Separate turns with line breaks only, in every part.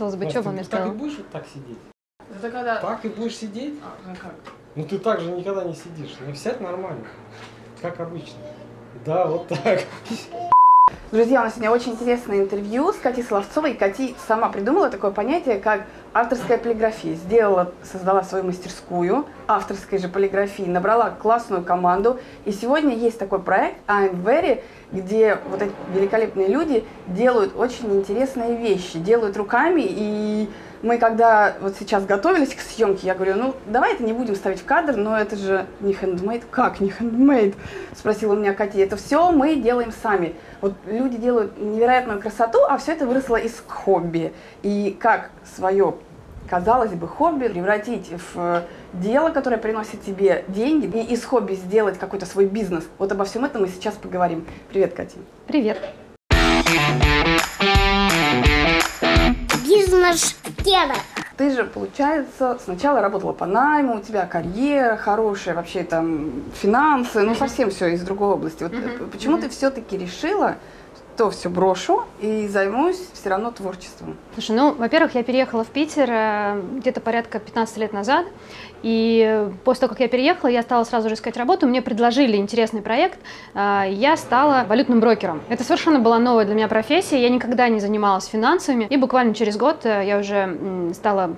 Хотелось бы, что
ты
мне
так и будешь вот так сидеть?
Это когда...
Так и будешь сидеть?
А, ну как?
Ну ты так же никогда не сидишь. Ну сядь нормально. Как обычно. Да, вот так.
Друзья, у нас сегодня очень интересное интервью с Катей Соловцовой. Кати сама придумала такое понятие, как авторская полиграфия. Сделала, создала свою мастерскую авторской же полиграфии, набрала классную команду. И сегодня есть такой проект I'm Very, где вот эти великолепные люди делают очень интересные вещи, делают руками. И мы когда вот сейчас готовились к съемке, я говорю, ну давай это не будем ставить в кадр, но это же не хендмейд. Как не хендмейд? Спросила у меня Катя. Это все мы делаем сами. Вот люди делают невероятную красоту, а все это выросло из хобби. И как свое, казалось бы, хобби превратить в дело, которое приносит тебе деньги, и из хобби сделать какой-то свой бизнес. Вот обо всем этом мы сейчас поговорим. Привет, Катя.
Привет.
Бизнес-тема.
Ты же, получается, сначала работала по найму, у тебя карьера хорошая, вообще там финансы, ну совсем все из другой области. Вот э, почему ты все-таки решила, то все брошу и займусь все равно творчеством?
Слушай, ну, во-первых, я переехала в Питер э, где-то порядка 15 лет назад, и после того, как я переехала, я стала сразу же искать работу, мне предложили интересный проект, э, я стала валютным брокером. Это совершенно была новая для меня профессия, я никогда не занималась финансами, и буквально через год э, я уже стала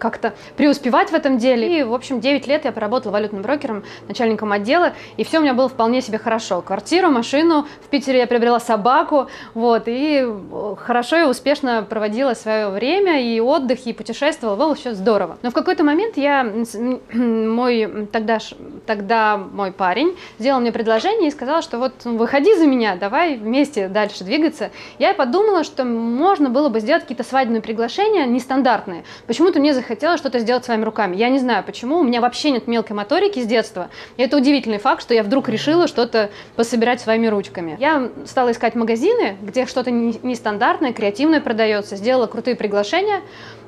как-то преуспевать в этом деле. И, в общем, 9 лет я поработала валютным брокером, начальником отдела, и все у меня было вполне себе хорошо. Квартиру, машину, в Питере я приобрела собаку, вот, и э, хорошо и успешно проводила свое время, и отдых, и путешествовала, было все здорово. Но в какой-то момент я, мой тогда, тогда мой парень сделал мне предложение и сказал, что вот ну, выходи за меня, давай вместе дальше двигаться. Я подумала, что можно было бы сделать какие-то свадебные приглашения нестандартные. Почему-то мне захотелось что-то сделать своими руками. Я не знаю почему, у меня вообще нет мелкой моторики с детства. И это удивительный факт, что я вдруг решила что-то пособирать своими ручками. Я стала искать магазины, где что-то не- нестандартное, креативное продается, сделала крутые приглашения,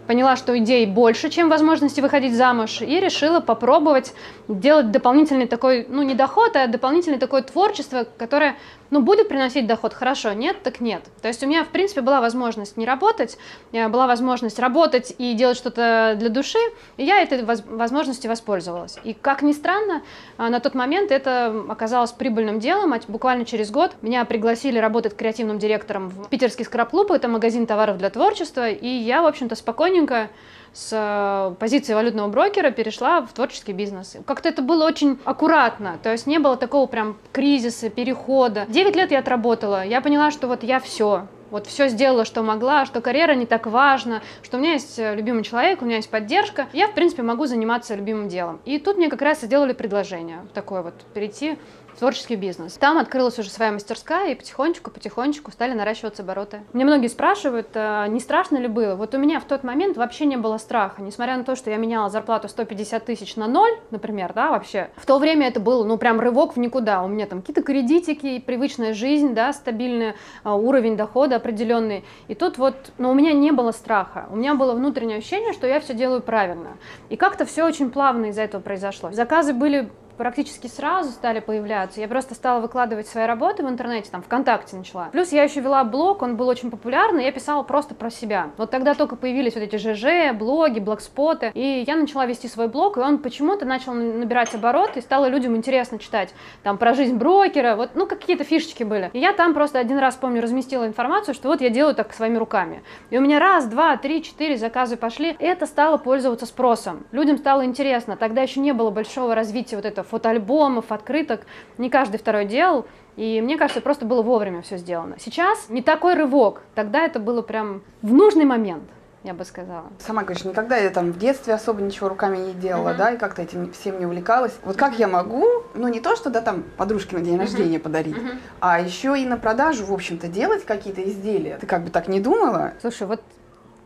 поняла, что идей больше, чем возможности выходить замуж, и решила попробовать делать дополнительный такой, ну не доход, а дополнительное такое творчество, которое, ну, будет приносить доход, хорошо, нет, так нет. То есть у меня, в принципе, была возможность не работать, э, была возможность работать и делать что-то для души, и я этой воз- возможностью воспользовалась. И, как ни странно, а, на тот момент это оказалось прибыльным делом, а буквально через год меня пригласили работать креативным директором в питерский скраб-клуб, это магазин товаров для творчества, и я, в общем-то, спокойненько с э, позиции валютного брокера перешла в творческий бизнес. Как-то это было очень аккуратно, то есть не было такого прям кризиса, перехода. Девять лет я отработала, я поняла, что вот я все, вот все сделала, что могла, что карьера не так важна, что у меня есть э, любимый человек, у меня есть поддержка, я, в принципе, могу заниматься любимым делом. И тут мне как раз сделали предложение такое вот, перейти творческий бизнес. Там открылась уже своя мастерская, и потихонечку-потихонечку стали наращиваться обороты. Мне многие спрашивают, э, не страшно ли было? Вот у меня в тот момент вообще не было страха, несмотря на то, что я меняла зарплату 150 тысяч на ноль, например, да, вообще. В то время это был, ну, прям рывок в никуда. У меня там какие-то кредитики, привычная жизнь, да, стабильный э, уровень дохода определенный. И тут вот, но у меня не было страха. У меня было внутреннее ощущение, что я все делаю правильно. И как-то все очень плавно из-за этого произошло. Заказы были практически сразу стали появляться. Я просто стала выкладывать свои работы в интернете, там, ВКонтакте начала. Плюс я еще вела блог, он был очень популярный, я писала просто про себя. Вот тогда только появились вот эти ЖЖ, блоги, блогспоты, и я начала вести свой блог, и он почему-то начал набирать обороты, и стало людям интересно читать там про жизнь брокера, вот, ну, какие-то фишечки были. И я там просто один раз, помню, разместила информацию, что вот я делаю так своими руками. И у меня раз, два, три, четыре заказы пошли, и это стало пользоваться спросом. Людям стало интересно, тогда еще не было большого развития вот этого фотоальбомов, открыток, не каждый второй делал, и мне кажется, просто было вовремя все сделано. Сейчас не такой рывок, тогда это было прям в нужный момент, я бы сказала.
Сама говоришь, никогда я там в детстве особо ничего руками не делала,
Мгм.
да, и как-то этим всем не увлекалась. Вот как я могу, ну не то, что да там подружке на день рождения подарить, а еще и на продажу, в общем-то, делать какие-то изделия. Ты как бы так не думала?
Слушай, вот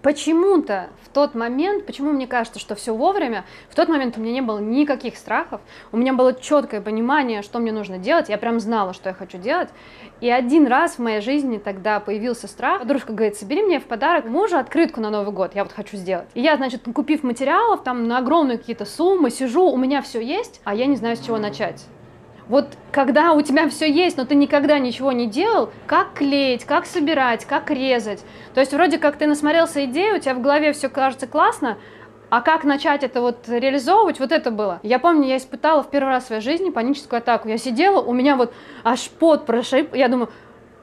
почему-то в тот момент, почему мне кажется, что все вовремя, в тот момент у меня не было никаких страхов, у меня было четкое понимание, что мне нужно делать, я прям знала, что я хочу делать. И один раз в моей жизни тогда появился страх. Подружка говорит, собери мне в подарок мужу открытку на Новый год, я вот хочу сделать. И я, значит, купив материалов там на огромные какие-то суммы, сижу, у меня все есть, а я не знаю, с чего начать. Вот когда у тебя все есть, но ты никогда ничего не делал, как клеить, как собирать, как резать. То есть вроде как ты насмотрелся идеи, у тебя в голове все кажется классно, а как начать это вот реализовывать, вот это было. Я помню, я испытала в первый раз в своей жизни паническую атаку. Я сидела, у меня вот аж пот прошиб, я думаю,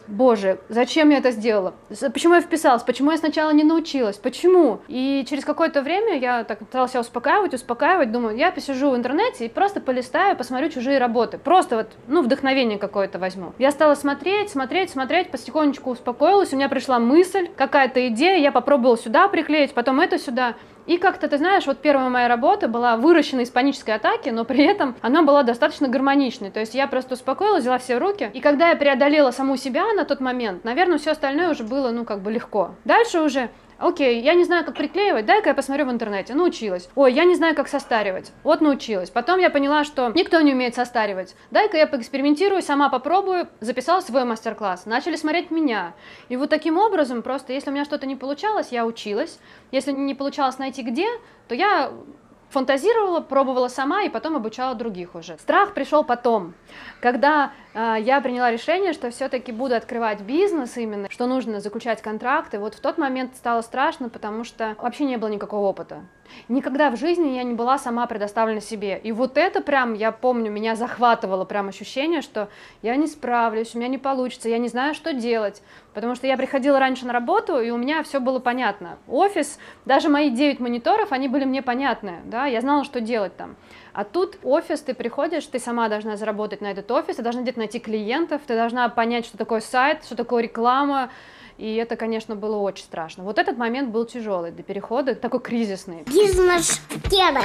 Боже, зачем я это сделала? Почему я вписалась? Почему я сначала не научилась? Почему? И через какое-то время я так пыталась себя успокаивать, успокаивать, думаю, я посижу в интернете и просто полистаю, посмотрю чужие работы. Просто вот, ну, вдохновение какое-то возьму. Я стала смотреть, смотреть, смотреть, потихонечку успокоилась, у меня пришла мысль, какая-то идея, я попробовала сюда приклеить, потом это сюда. И как-то, ты знаешь, вот первая моя работа была выращена из панической атаки, но при этом она была достаточно гармоничной. То есть я просто успокоилась, взяла все в руки. И когда я преодолела саму себя на тот момент, наверное, все остальное уже было, ну, как бы легко. Дальше уже Окей, я не знаю, как приклеивать, дай-ка я посмотрю в интернете. Научилась. Ой, я не знаю, как состаривать. Вот научилась. Потом я поняла, что никто не умеет состаривать. Дай-ка я поэкспериментирую, сама попробую. Записала свой мастер-класс. Начали смотреть меня. И вот таким образом, просто если у меня что-то не получалось, я училась. Если не получалось найти где, то я фантазировала, пробовала сама и потом обучала других уже. Страх пришел потом, когда э, я приняла решение, что все-таки буду открывать бизнес именно, что нужно заключать контракты. Вот в тот момент стало страшно, потому что вообще не было никакого опыта. Никогда в жизни я не была сама предоставлена себе. И вот это прям, я помню, меня захватывало прям ощущение, что я не справлюсь, у меня не получится, я не знаю, что делать. Потому что я приходила раньше на работу, и у меня все было понятно. Офис, даже мои 9 мониторов, они были мне понятны, да, я знала, что делать там. А тут офис, ты приходишь, ты сама должна заработать на этот офис, ты должна где-то найти клиентов, ты должна понять, что такое сайт, что такое реклама, и это, конечно, было очень страшно. Вот этот момент был тяжелый до перехода, такой кризисный.
Бизнес-тема.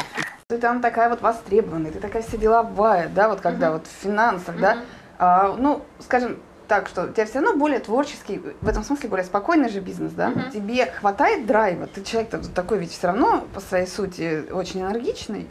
Ты там такая вот востребованная, ты такая вся деловая, да, вот когда uh-huh. вот в финансах, uh-huh. да. А, ну, скажем, так, что у тебя все равно более творческий, в этом смысле более спокойный же бизнес, да? Uh-huh. Тебе хватает драйва? Ты человек такой ведь все равно по своей сути очень энергичный.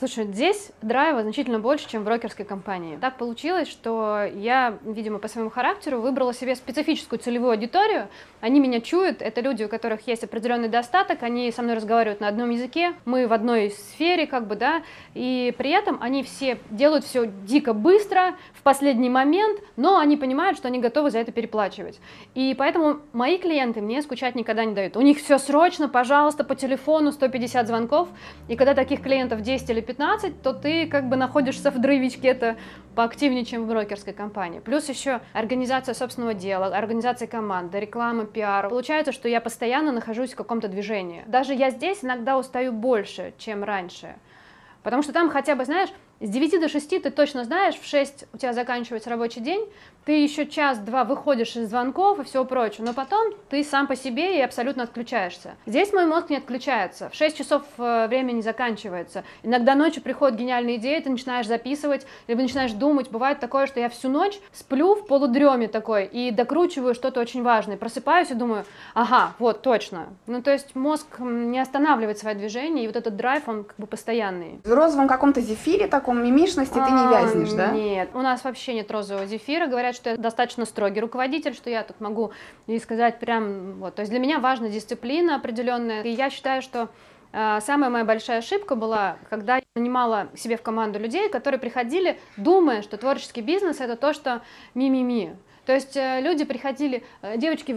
Слушай, здесь драйва значительно больше, чем в брокерской компании. Так получилось, что я, видимо, по своему характеру выбрала себе специфическую целевую аудиторию. Они меня чуют, это люди, у которых есть определенный достаток, они со мной разговаривают на одном языке, мы в одной сфере, как бы, да, и при этом они все делают все дико быстро, в последний момент, но они понимают, что они готовы за это переплачивать. И поэтому мои клиенты мне скучать никогда не дают. У них все срочно, пожалуйста, по телефону 150 звонков, и когда таких клиентов 10 или 15, то ты как бы находишься в дрывичке это поактивнее, чем в брокерской компании. Плюс еще организация собственного дела, организация команды, реклама, пиар. Получается, что я постоянно нахожусь в каком-то движении. Даже я здесь иногда устаю больше, чем раньше. Потому что там хотя бы, знаешь, с 9 до 6 ты точно знаешь, в 6 у тебя заканчивается рабочий день, ты еще час-два выходишь из звонков и все прочее, но потом ты сам по себе и абсолютно отключаешься. Здесь мой мозг не отключается, в 6 часов э, время не заканчивается. Иногда ночью приходят гениальные идеи, ты начинаешь записывать, либо начинаешь думать. Бывает такое, что я всю ночь сплю в полудреме такой и докручиваю что-то очень важное, просыпаюсь и думаю, ага, вот, точно. Ну, то есть мозг не останавливает свои движения, и вот этот драйв, он как бы постоянный.
В розовом каком-то зефире таком мимишности ты не вязнешь, да?
Нет, у нас вообще нет розового зефира. Говорят, что я достаточно строгий руководитель, что я тут могу и сказать прям вот. То есть для меня важна дисциплина определенная. И я считаю, что э, Самая моя большая ошибка была, когда я нанимала себе в команду людей, которые приходили, думая, что творческий бизнес это то, что ми-ми-ми. То есть э, люди приходили, э, девочки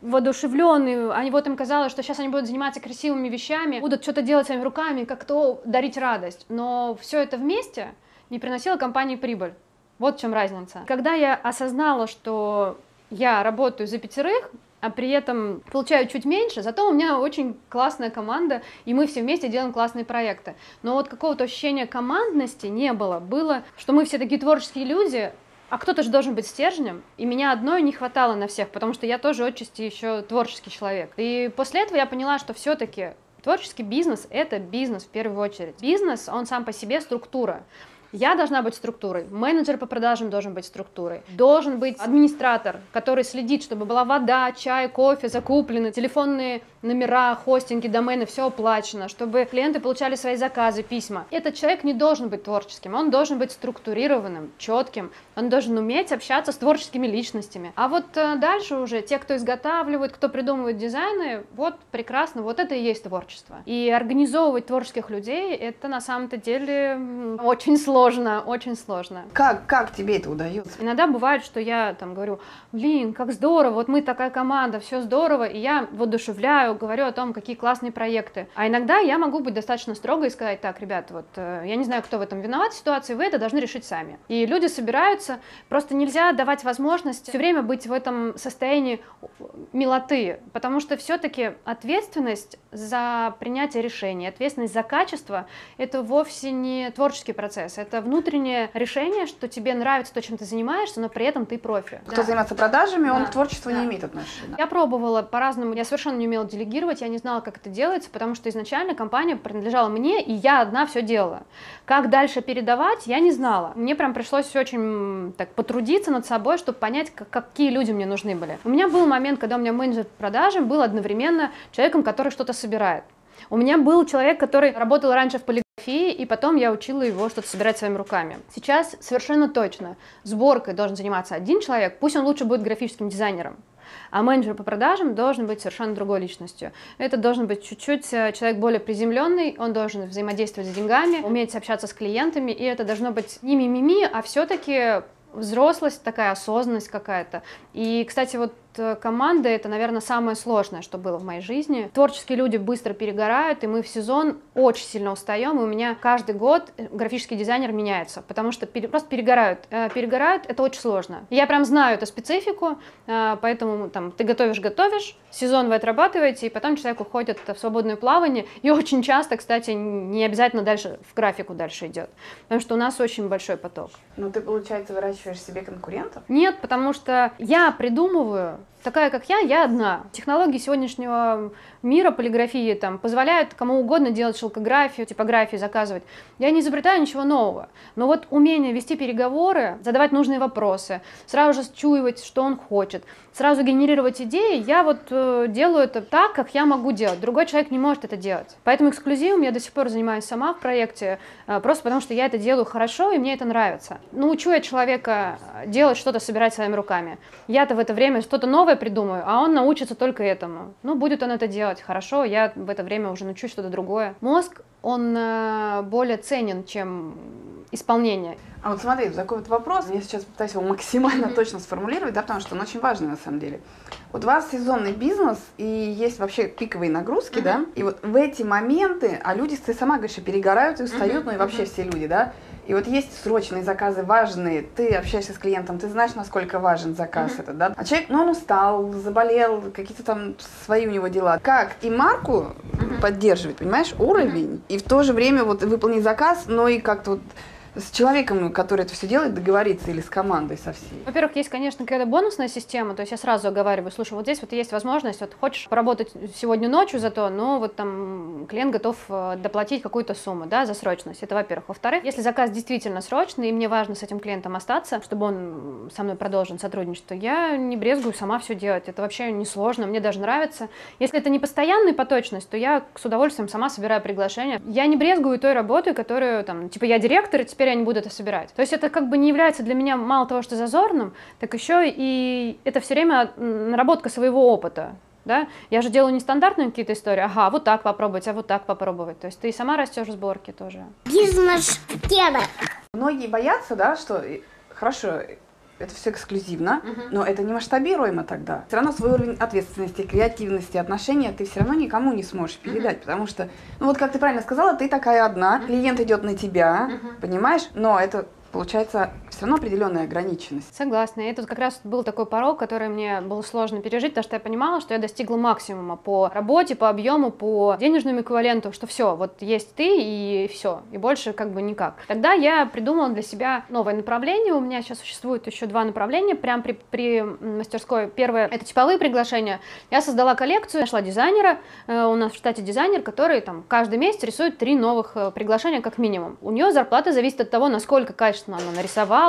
воодушевленные, они вот им казалось, что сейчас они будут заниматься красивыми вещами, будут что-то делать своими руками, как то дарить радость. Но все это вместе не приносило компании прибыль. Вот в чем разница. Когда я осознала, что я работаю за пятерых, а при этом получаю чуть меньше, зато у меня очень классная команда, и мы все вместе делаем классные проекты. Но вот какого-то ощущения командности не было. Было, что мы все такие творческие люди, а кто-то же должен быть стержнем, и меня одной не хватало на всех, потому что я тоже отчасти еще творческий человек. И после этого я поняла, что все-таки творческий бизнес — это бизнес в первую очередь. Бизнес, он сам по себе структура. Я должна быть структурой, менеджер по продажам должен быть структурой, должен быть администратор, который следит, чтобы была вода, чай, кофе закуплены, телефонные номера, хостинги, домены, все оплачено, чтобы клиенты получали свои заказы, письма. Этот человек не должен быть творческим, он должен быть структурированным, четким, он должен уметь общаться с творческими личностями. А вот э, дальше уже те, кто изготавливает, кто придумывает дизайны, вот прекрасно, вот это и есть творчество. И организовывать творческих людей, это на самом-то деле очень сложно сложно, очень сложно.
Как, как тебе это удается?
Иногда бывает, что я там говорю, блин, как здорово, вот мы такая команда, все здорово, и я воодушевляю, говорю о том, какие классные проекты. А иногда я могу быть достаточно строго и сказать, так, ребят, вот э, я не знаю, кто в этом виноват в ситуации, вы это должны решить сами. И люди собираются, просто нельзя давать возможность все время быть в этом состоянии милоты, потому что все-таки ответственность за принятие решений, ответственность за качество, это вовсе не творческий процесс, это внутреннее решение, что тебе нравится то, чем ты занимаешься, но при этом ты профи.
Кто занимается продажами, он
Да.
к творчеству
Да.
не имеет отношения.
Я пробовала по-разному, я совершенно не умела делегировать, я не знала, как это делается, потому что изначально компания принадлежала мне, и я одна все делала. Как дальше передавать, я не знала. Мне прям пришлось очень так потрудиться над собой, чтобы понять, как- какие люди мне нужны были. У меня был момент, когда у меня менеджер по продажам был одновременно человеком, который что-то собирает. У меня был человек, который работал раньше в полиграфии, и потом я учила его что-то собирать своими руками. Сейчас совершенно точно сборкой должен заниматься один человек, пусть он лучше будет графическим дизайнером. А менеджер по продажам должен быть совершенно другой личностью. Это должен быть чуть-чуть э, человек более приземленный, он должен взаимодействовать с деньгами, уметь общаться с клиентами, и это должно быть не мимими, а все-таки взрослость, такая осознанность какая-то. И, кстати, вот э, команда это, наверное, самое сложное, что было в моей жизни. Творческие люди быстро перегорают, и мы в сезон очень сильно устаем, и у меня каждый год э, графический дизайнер меняется, потому что пере- просто перегорают. Э, Перегорают это очень сложно. Я прям знаю эту специфику, поэтому там ты готовишь-готовишь, сезон вы отрабатываете, и потом человек уходит в свободное плавание, и очень часто, кстати, не обязательно дальше в графику дальше идет, потому что у нас очень большой поток.
Ну, ты, получается, выращиваешь себе конкурентов?
Нет, потому что я придумываю, такая как я, я одна. Технологии сегодняшнего мира полиграфии там, позволяют кому угодно делать шелкографию, типографию, заказывать. Я не изобретаю ничего нового. Но вот умение вести переговоры, задавать нужные вопросы, сразу же счуивать, что он хочет, сразу генерировать идеи, я вот э, делаю это так, как я могу делать. Другой человек не может это делать. Поэтому эксклюзивом я до сих пор занимаюсь сама в проекте, э, просто потому что я это делаю хорошо, и мне это нравится. Научу я человека э, делать что-то, собирать своими руками. Я-то в это время что-то новое придумаю, а он научится только этому. Ну, будет он это делать хорошо, я в это время уже научусь что-то другое. Мозг, он э, более ценен, чем исполнение.
А вот смотри, такой вот вопрос, я сейчас пытаюсь его максимально точно сформулировать, да, потому что он очень важный на самом деле. Вот у вас сезонный бизнес и есть вообще пиковые нагрузки, да, и вот в эти моменты, а люди, ты сама говоришь, перегорают и устают, ну и вообще все люди, да, и вот есть срочные заказы важные, ты общаешься с клиентом, ты знаешь, насколько важен заказ этот, да, а человек, ну он устал, заболел, какие-то там свои у него дела. Как и марку поддерживать, понимаешь, уровень, и в то же время вот выполнить заказ, но и как-то вот с человеком, который это все делает, договориться или с командой со всей.
Во-первых, есть, конечно, какая-то бонусная система, то есть я сразу оговариваю, слушай, вот здесь вот есть возможность, вот хочешь поработать сегодня ночью зато, но вот там клиент готов э, доплатить какую-то сумму, да, за срочность, это во-первых. Во-вторых, если заказ действительно срочный, и мне важно с этим клиентом остаться, чтобы он со мной продолжил сотрудничество, я не брезгую сама все делать, это вообще не сложно, мне даже нравится. Если это не постоянная поточность, то я с удовольствием сама собираю приглашения. Я не брезгую той работой, которую там, типа я директор, и теперь я не буду это собирать. То есть это как бы не является для меня мало того, что зазорным, так еще и это все время наработка своего опыта. Да? Я же делаю нестандартные какие-то истории. Ага, вот так попробовать, а вот так попробовать. То есть ты и сама растешь в сборке тоже.
Бизнес-тема.
Многие боятся, да, что э, хорошо, это все эксклюзивно, но это не масштабируемо тогда. Все равно свой уровень ответственности, креативности, отношения ты все равно никому не сможешь передать, потому что, ну вот как ты правильно сказала, ты такая одна, клиент идет на тебя, понимаешь, но это получается все равно определенная ограниченность.
Согласна. И тут как раз был такой порог, который мне было сложно пережить, потому что я понимала, что я достигла максимума по работе, по объему, по денежному эквиваленту, что все, вот есть ты и все, и больше как бы никак. Тогда я придумала для себя новое направление. У меня сейчас существует еще два направления прям при, при мастерской. Первое — это типовые приглашения. Я создала коллекцию, нашла дизайнера, э, у нас в штате дизайнер, который там каждый месяц рисует три новых э, приглашения как минимум. У нее зарплата зависит от того, насколько качественно она нарисовала,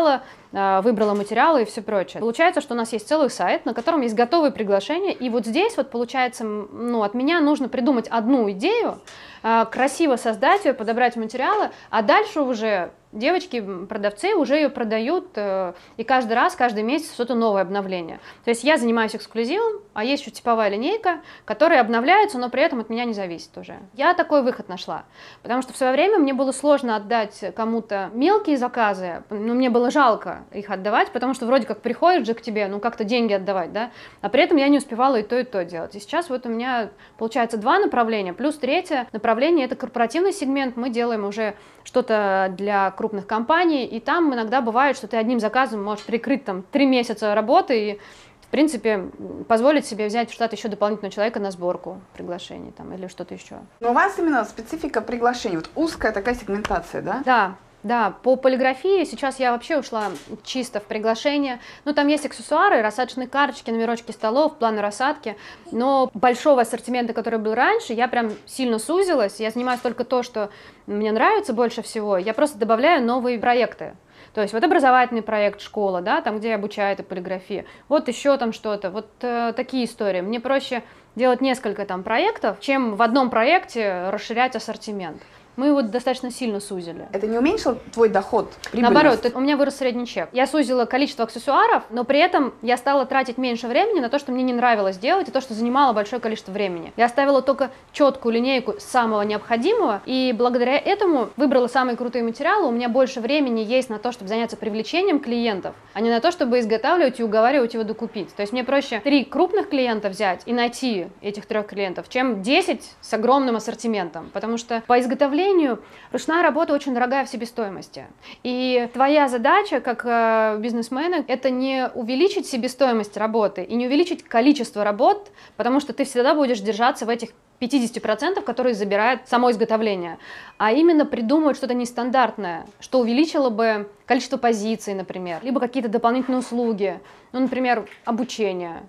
э, выбрала материалы и все прочее. Получается, что у нас есть целый сайт, на котором есть готовые приглашения, и вот здесь вот получается, ну, от меня нужно придумать одну идею, э, красиво создать ее, подобрать материалы, а дальше уже девочки, продавцы уже ее продают, э, и каждый раз, каждый месяц что-то новое обновление. То есть я занимаюсь эксклюзивом, а есть еще типовая линейка, которая обновляется, но при этом от меня не зависит уже. Я такой выход нашла, потому что в свое время мне было сложно отдать кому-то мелкие заказы, но мне было жалко их отдавать, потому что вроде как приходит же к тебе, ну как-то деньги отдавать, да, а при этом я не успевала и то, и то делать. И сейчас вот у меня получается два направления, плюс третье направление это корпоративный сегмент, мы делаем уже что-то для крупных компаний, и там иногда бывает, что ты одним заказом можешь прикрыть там три месяца работы и в принципе, позволить себе взять в штат еще дополнительного человека на сборку приглашений там, или что-то еще.
Но у вас именно специфика приглашений, вот узкая такая сегментация, да?
Да, да, по полиграфии сейчас я вообще ушла чисто в приглашение. Ну, там есть аксессуары, рассадочные карточки, номерочки столов, планы рассадки, но большого ассортимента, который был раньше, я прям сильно сузилась. Я занимаюсь только то, что мне нравится больше всего. Я просто добавляю новые проекты. То есть вот образовательный проект школа, да, там, где я обучаю этой полиграфии, вот еще там что-то, вот э, такие истории. Мне проще делать несколько там проектов, чем в одном проекте расширять ассортимент мы его достаточно сильно сузили.
Это не уменьшило твой доход?
Наоборот, у меня вырос средний чек. Я сузила количество аксессуаров, но при этом я стала тратить меньше времени на то, что мне не нравилось делать, и то, что занимало большое количество времени. Я оставила только четкую линейку самого необходимого, и благодаря этому выбрала самые крутые материалы. У меня больше времени есть на то, чтобы заняться привлечением клиентов, а не на то, чтобы изготавливать и уговаривать его докупить. То есть мне проще три крупных клиента взять и найти этих трех клиентов, чем 10 с огромным ассортиментом, потому что по изготовлению сожалению, ручная работа очень дорогая в себестоимости. И твоя задача как э, бизнесмена – это не увеличить себестоимость работы и не увеличить количество работ, потому что ты всегда будешь держаться в этих 50%, которые забирает само изготовление, а именно придумывать что-то нестандартное, что увеличило бы количество позиций, например, либо какие-то дополнительные услуги, ну, например, обучение.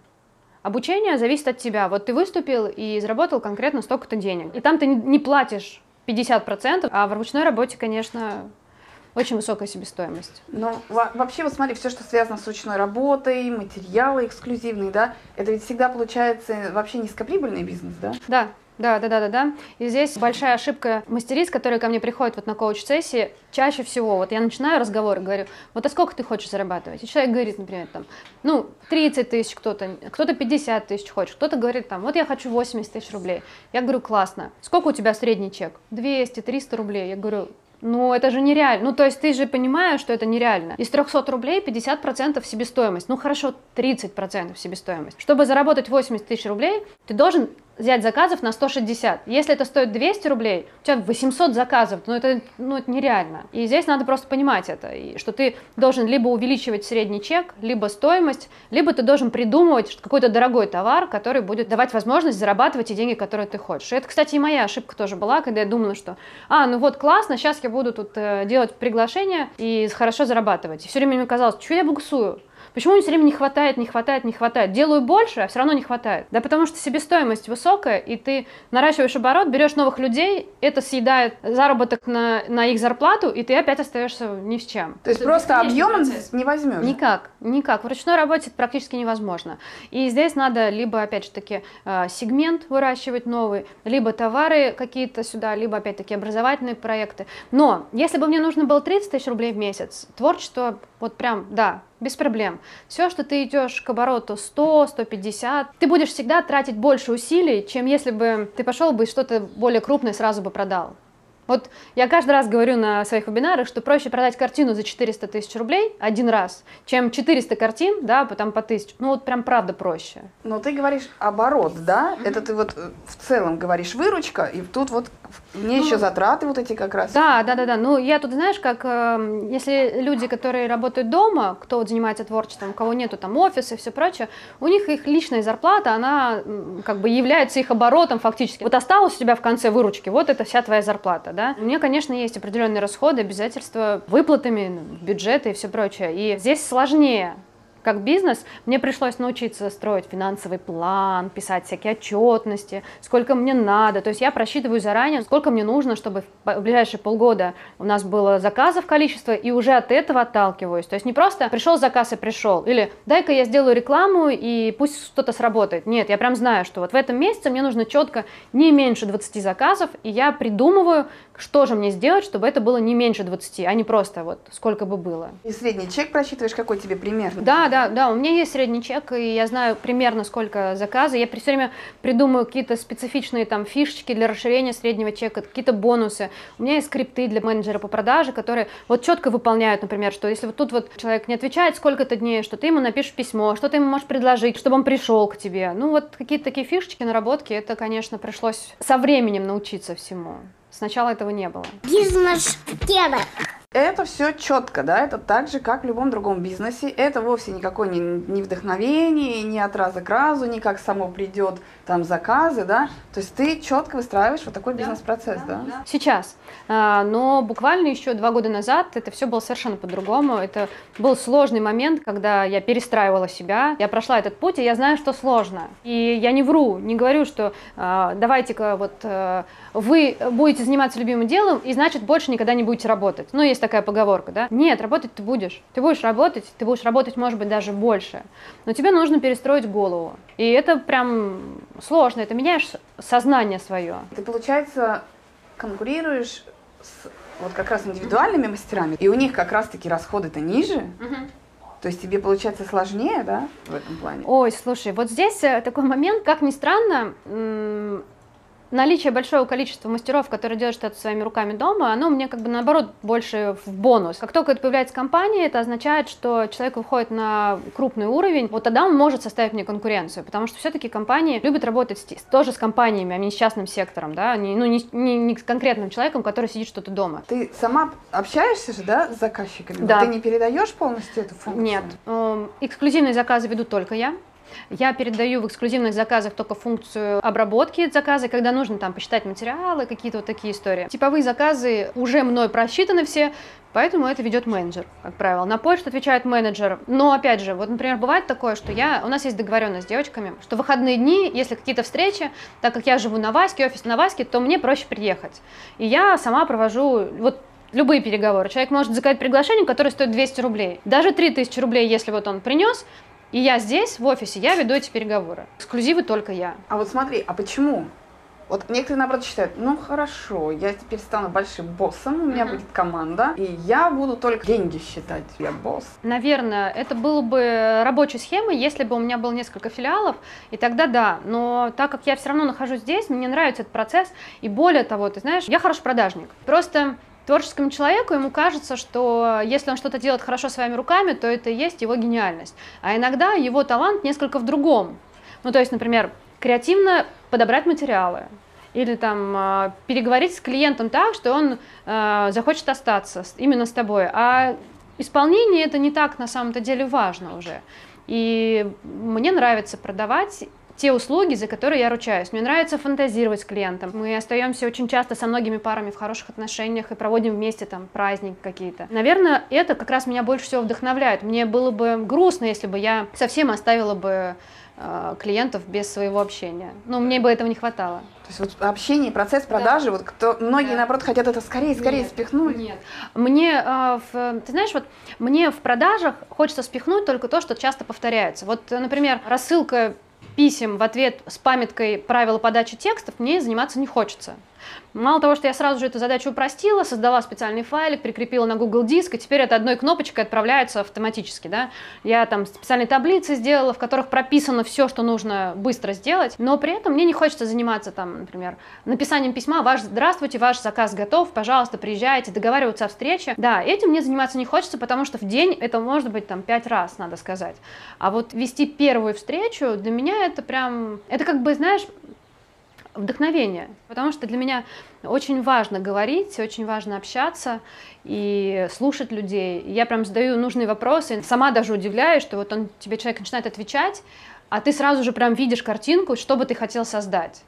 Обучение зависит от тебя. Вот ты выступил и заработал конкретно столько-то денег. И там ты не платишь 50%, а в ручной работе, конечно, очень высокая себестоимость.
Ну, вообще, вот смотри, все, что связано с ручной работой, материалы эксклюзивные, да, это ведь всегда получается вообще низкоприбыльный бизнес, да?
Да, да, да, да, да, да. И здесь большая ошибка мастериц, которые ко мне приходят вот на коуч-сессии, чаще всего, вот я начинаю разговор, говорю, вот а сколько ты хочешь зарабатывать? И человек говорит, например, там, ну, 30 тысяч кто-то, кто-то 50 тысяч хочет, кто-то говорит, там, вот я хочу 80 тысяч рублей. Я говорю, классно. Сколько у тебя средний чек? 200, 300 рублей. Я говорю, ну, это же нереально. Ну, то есть ты же понимаешь, что это нереально. Из 300 рублей 50% себестоимость. Ну, хорошо, 30% себестоимость. Чтобы заработать 80 тысяч рублей, ты должен взять заказов на 160. Если это стоит 200 рублей, у тебя 800 заказов, ну это, ну это нереально. И здесь надо просто понимать это, и что ты должен либо увеличивать средний чек, либо стоимость, либо ты должен придумывать какой-то дорогой товар, который будет давать возможность зарабатывать те деньги, которые ты хочешь. И это, кстати, и моя ошибка тоже была, когда я думала, что, а, ну вот классно, сейчас я буду тут э, делать приглашение и хорошо зарабатывать. И все время мне казалось, что я буксую? Почему мне все время не хватает, не хватает, не хватает? Делаю больше, а все равно не хватает. Да потому что себестоимость высокая, и ты наращиваешь оборот, берешь новых людей, это съедает заработок на, на их зарплату, и ты опять остаешься ни с чем.
То есть это просто объемом не возьмешь?
Никак, никак. В ручной работе это практически невозможно. И здесь надо либо, опять же таки, э, сегмент выращивать новый, либо товары какие-то сюда, либо, опять-таки, образовательные проекты. Но если бы мне нужно было 30 тысяч рублей в месяц, творчество, вот прям, да, без проблем. Все, что ты идешь к обороту 100, 150, ты будешь всегда тратить больше усилий, чем если бы ты пошел бы и что-то более крупное сразу бы продал. Вот я каждый раз говорю на своих вебинарах, что проще продать картину за 400 тысяч рублей один раз, чем 400 картин, да, потом по тысячу. Ну вот прям правда проще.
Но ты говоришь оборот, да? Это ты вот э, в целом говоришь выручка, и тут вот мне ну, еще затраты вот эти как раз.
Да, да, да, да. Ну я тут, знаешь, как э, если люди, которые работают дома, кто вот занимается творчеством, у кого нету там офиса и все прочее, у них их личная зарплата, она как бы является их оборотом фактически. Вот осталось у тебя в конце выручки, вот это вся твоя зарплата да. У меня, конечно, есть определенные расходы, обязательства, выплатами, бюджеты и все прочее. И здесь сложнее как бизнес, мне пришлось научиться строить финансовый план, писать всякие отчетности, сколько мне надо. То есть я просчитываю заранее, сколько мне нужно, чтобы в ближайшие полгода у нас было заказов количество, и уже от этого отталкиваюсь. То есть не просто пришел заказ и пришел, или дай-ка я сделаю рекламу и пусть что-то сработает. Нет, я прям знаю, что вот в этом месяце мне нужно четко не меньше 20 заказов, и я придумываю, что же мне сделать, чтобы это было не меньше 20, а не просто вот сколько бы было.
И средний чек просчитываешь, какой тебе примерно?
Да, да, да, у меня есть средний чек, и я знаю примерно сколько заказа. Я все время придумаю какие-то специфичные там фишечки для расширения среднего чека, какие-то бонусы. У меня есть скрипты для менеджера по продаже, которые вот четко выполняют, например, что если вот тут вот человек не отвечает сколько-то дней, что ты ему напишешь письмо, что ты ему можешь предложить, чтобы он пришел к тебе. Ну вот какие-то такие фишечки, наработки, это, конечно, пришлось со временем научиться всему. Сначала этого не было.
Бизнес-тема.
Это все четко, да, это так же, как в любом другом бизнесе. Это вовсе никакое не, не вдохновение, не от раза к разу, не как само придет там заказы, да. То есть ты четко выстраиваешь вот такой бизнес-процесс, да?
Сейчас. А, Но буквально еще два года назад это все было совершенно по-другому. Это был сложный момент, когда я перестраивала себя. Я прошла этот путь, и я знаю, что сложно. И я не вру, не говорю, что а, давайте-ка вот а, вы будете заниматься любимым делом, и значит больше никогда не будете работать. Ну, есть такая поговорка, да? Нет, работать ты будешь. Ты будешь работать, ты будешь работать, может быть, даже больше. Но тебе нужно перестроить голову. И это прям сложно, это меняешь сознание свое.
Ты, получается, конкурируешь с вот как раз индивидуальными мастерами, и у них как раз-таки расходы-то ниже. То есть тебе получается сложнее, да, в этом плане?
Ой, слушай, вот здесь э, такой момент, как ни странно, наличие большого количества мастеров, которые делают что-то своими руками дома, оно мне как бы наоборот больше в бонус. Как только это появляется компания, это означает, что человек выходит на крупный уровень, вот тогда он может составить мне конкуренцию, потому что все-таки компании любят работать с- тоже с компаниями, а не с частным сектором, да, не, ну не, не- не с конкретным человеком, который сидит что-то дома.
Ты сама общаешься же, да, с заказчиками?
Да.
Ты не передаешь полностью эту функцию?
Нет, эм, эксклюзивные заказы веду только я. Я передаю в эксклюзивных заказах только функцию обработки заказа, когда нужно там посчитать материалы, какие-то вот такие истории. Типовые заказы уже мной просчитаны все, поэтому это ведет менеджер, как правило. На почту отвечает менеджер. Но опять же, вот, например, бывает такое, что я, у нас есть договоренность с девочками, что в выходные дни, если какие-то встречи, так как я живу на Ваське, офис на Ваське, то мне проще приехать. И я сама провожу вот любые переговоры. Человек может заказать приглашение, которое стоит 200 рублей. Даже 3000 рублей, если вот он принес, и я здесь, в офисе, я веду эти переговоры. Эксклюзивы только я.
А вот смотри, а почему? Вот некоторые, наоборот, считают, ну хорошо, я теперь стану большим боссом, у меня
Мгм.
будет команда, и я буду только деньги считать, я босс.
Наверное, это было бы рабочей схемой, если бы у меня было несколько филиалов, и тогда да. Но так как я все равно нахожусь здесь, мне нравится этот процесс, и более того, ты знаешь, я хороший продажник. Просто творческому человеку ему кажется, что если он что-то делает хорошо своими руками, то это и есть его гениальность. А иногда его талант несколько в другом. Ну, то есть, например, креативно подобрать материалы, или там а, переговорить с клиентом так, что он а, захочет остаться именно с тобой. А исполнение это не так на самом-то деле важно уже. И мне нравится продавать те услуги, за которые я ручаюсь. Мне нравится фантазировать с клиентом. Мы остаемся очень часто со многими парами в хороших отношениях и проводим вместе там праздники какие-то. Наверное, это как раз меня больше всего вдохновляет. Мне было бы грустно, если бы я совсем оставила бы э, клиентов без своего общения. Но мне бы этого не хватало.
То есть вот общение, процесс продажи, вот кто, многие,
Да.
наоборот, хотят это скорее, скорее
Нет,
спихнуть.
Нет. Мне, э, в, ты знаешь, вот мне в продажах хочется спихнуть только то, что часто повторяется. Вот, например, рассылка писем в ответ с памяткой правила подачи текстов мне заниматься не хочется. Мало того, что я сразу же эту задачу упростила, создала специальный файлик, прикрепила на Google Диск, и теперь это одной кнопочкой отправляется автоматически, да. Я там специальные таблицы сделала, в которых прописано все, что нужно быстро сделать, но при этом мне не хочется заниматься там, например, написанием письма, ваш здравствуйте, ваш заказ готов, пожалуйста, приезжайте, договариваться о встрече. Да, этим мне заниматься не хочется, потому что в день это может быть там пять раз, надо сказать. А вот вести первую встречу для меня это прям, это как бы, знаешь, вдохновение, потому что для меня очень важно говорить, очень важно общаться и слушать людей. Я прям задаю нужные вопросы, сама даже удивляюсь, что вот он тебе человек начинает отвечать, а ты сразу же прям видишь картинку, что бы ты хотел создать.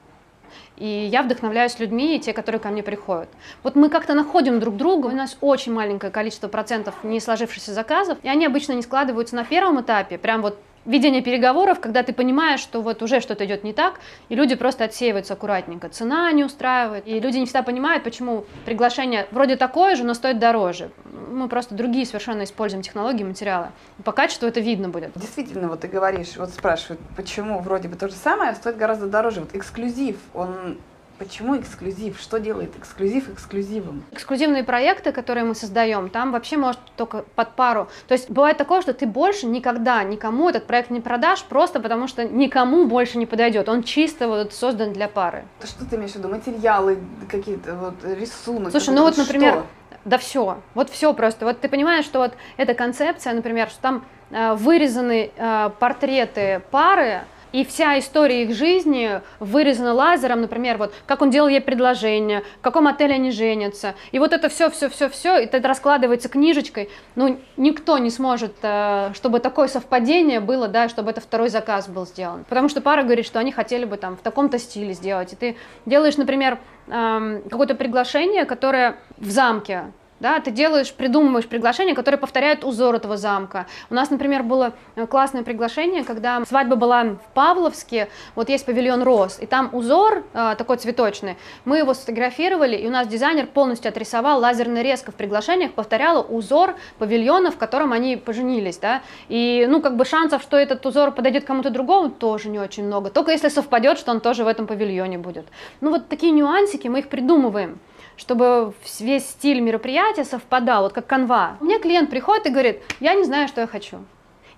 И я вдохновляюсь людьми, и те, которые ко мне приходят. Вот мы как-то находим друг друга, у нас очень маленькое количество процентов не сложившихся заказов, и они обычно не складываются на первом этапе, прям вот ведение переговоров, когда ты понимаешь, что вот уже что-то идет не так, и люди просто отсеиваются аккуратненько. Цена не устраивает, и люди не всегда понимают, почему приглашение вроде такое же, но стоит дороже. Мы просто другие совершенно используем технологии, материалы. По качеству это видно будет.
Действительно, вот ты говоришь, вот спрашивают, почему вроде бы то же самое, а стоит гораздо дороже. Вот эксклюзив, он Почему эксклюзив? Что делает эксклюзив эксклюзивом?
Эксклюзивные проекты, которые мы создаем, там вообще может только под пару. То есть бывает такое, что ты больше никогда никому этот проект не продашь, просто потому что никому больше не подойдет. Он чисто вот создан для пары.
Что ты имеешь в виду? Материалы, какие-то вот рисунок?
Слушай, ну вот, например, что? да все, вот все просто. Вот ты понимаешь, что вот эта концепция, например, что там э, вырезаны э, портреты пары, и вся история их жизни вырезана лазером, например, вот как он делал ей предложение, в каком отеле они женятся. И вот это все, все, все, все, это раскладывается книжечкой. Ну, никто не сможет, э, чтобы такое совпадение было, да, чтобы это второй заказ был сделан. Потому что пара говорит, что они хотели бы там в таком-то стиле сделать. И ты делаешь, например, эм, какое-то приглашение, которое в замке, да, ты делаешь, придумываешь приглашение, которое повторяет узор этого замка. У нас, например, было э, классное приглашение, когда свадьба была в Павловске, вот есть павильон роз, и там узор э, такой цветочный, мы его сфотографировали, и у нас дизайнер полностью отрисовал лазерной резко в приглашениях, повторяла узор павильона, в котором они поженились, да, и, ну, как бы шансов, что этот узор подойдет кому-то другому, тоже не очень много, только если совпадет, что он тоже в этом павильоне будет. Ну, вот такие нюансики, мы их придумываем чтобы весь стиль мероприятия совпадал, вот как канва. У меня клиент приходит и говорит, я не знаю, что я хочу.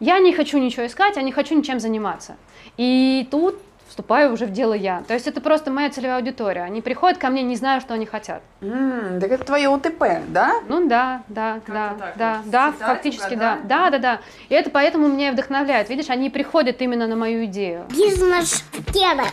Я не хочу ничего искать, я не хочу ничем заниматься. И тут вступаю уже в дело я. То есть это просто моя целевая аудитория. Они приходят ко мне, не знаю, что они хотят.
Mm, так это твое УТП, да?
Ну да, да, как да, так, да, вот, да, фактически да. да, да, да. И это поэтому меня и вдохновляет. Видишь, они приходят именно на мою идею.
Бизнес-тема.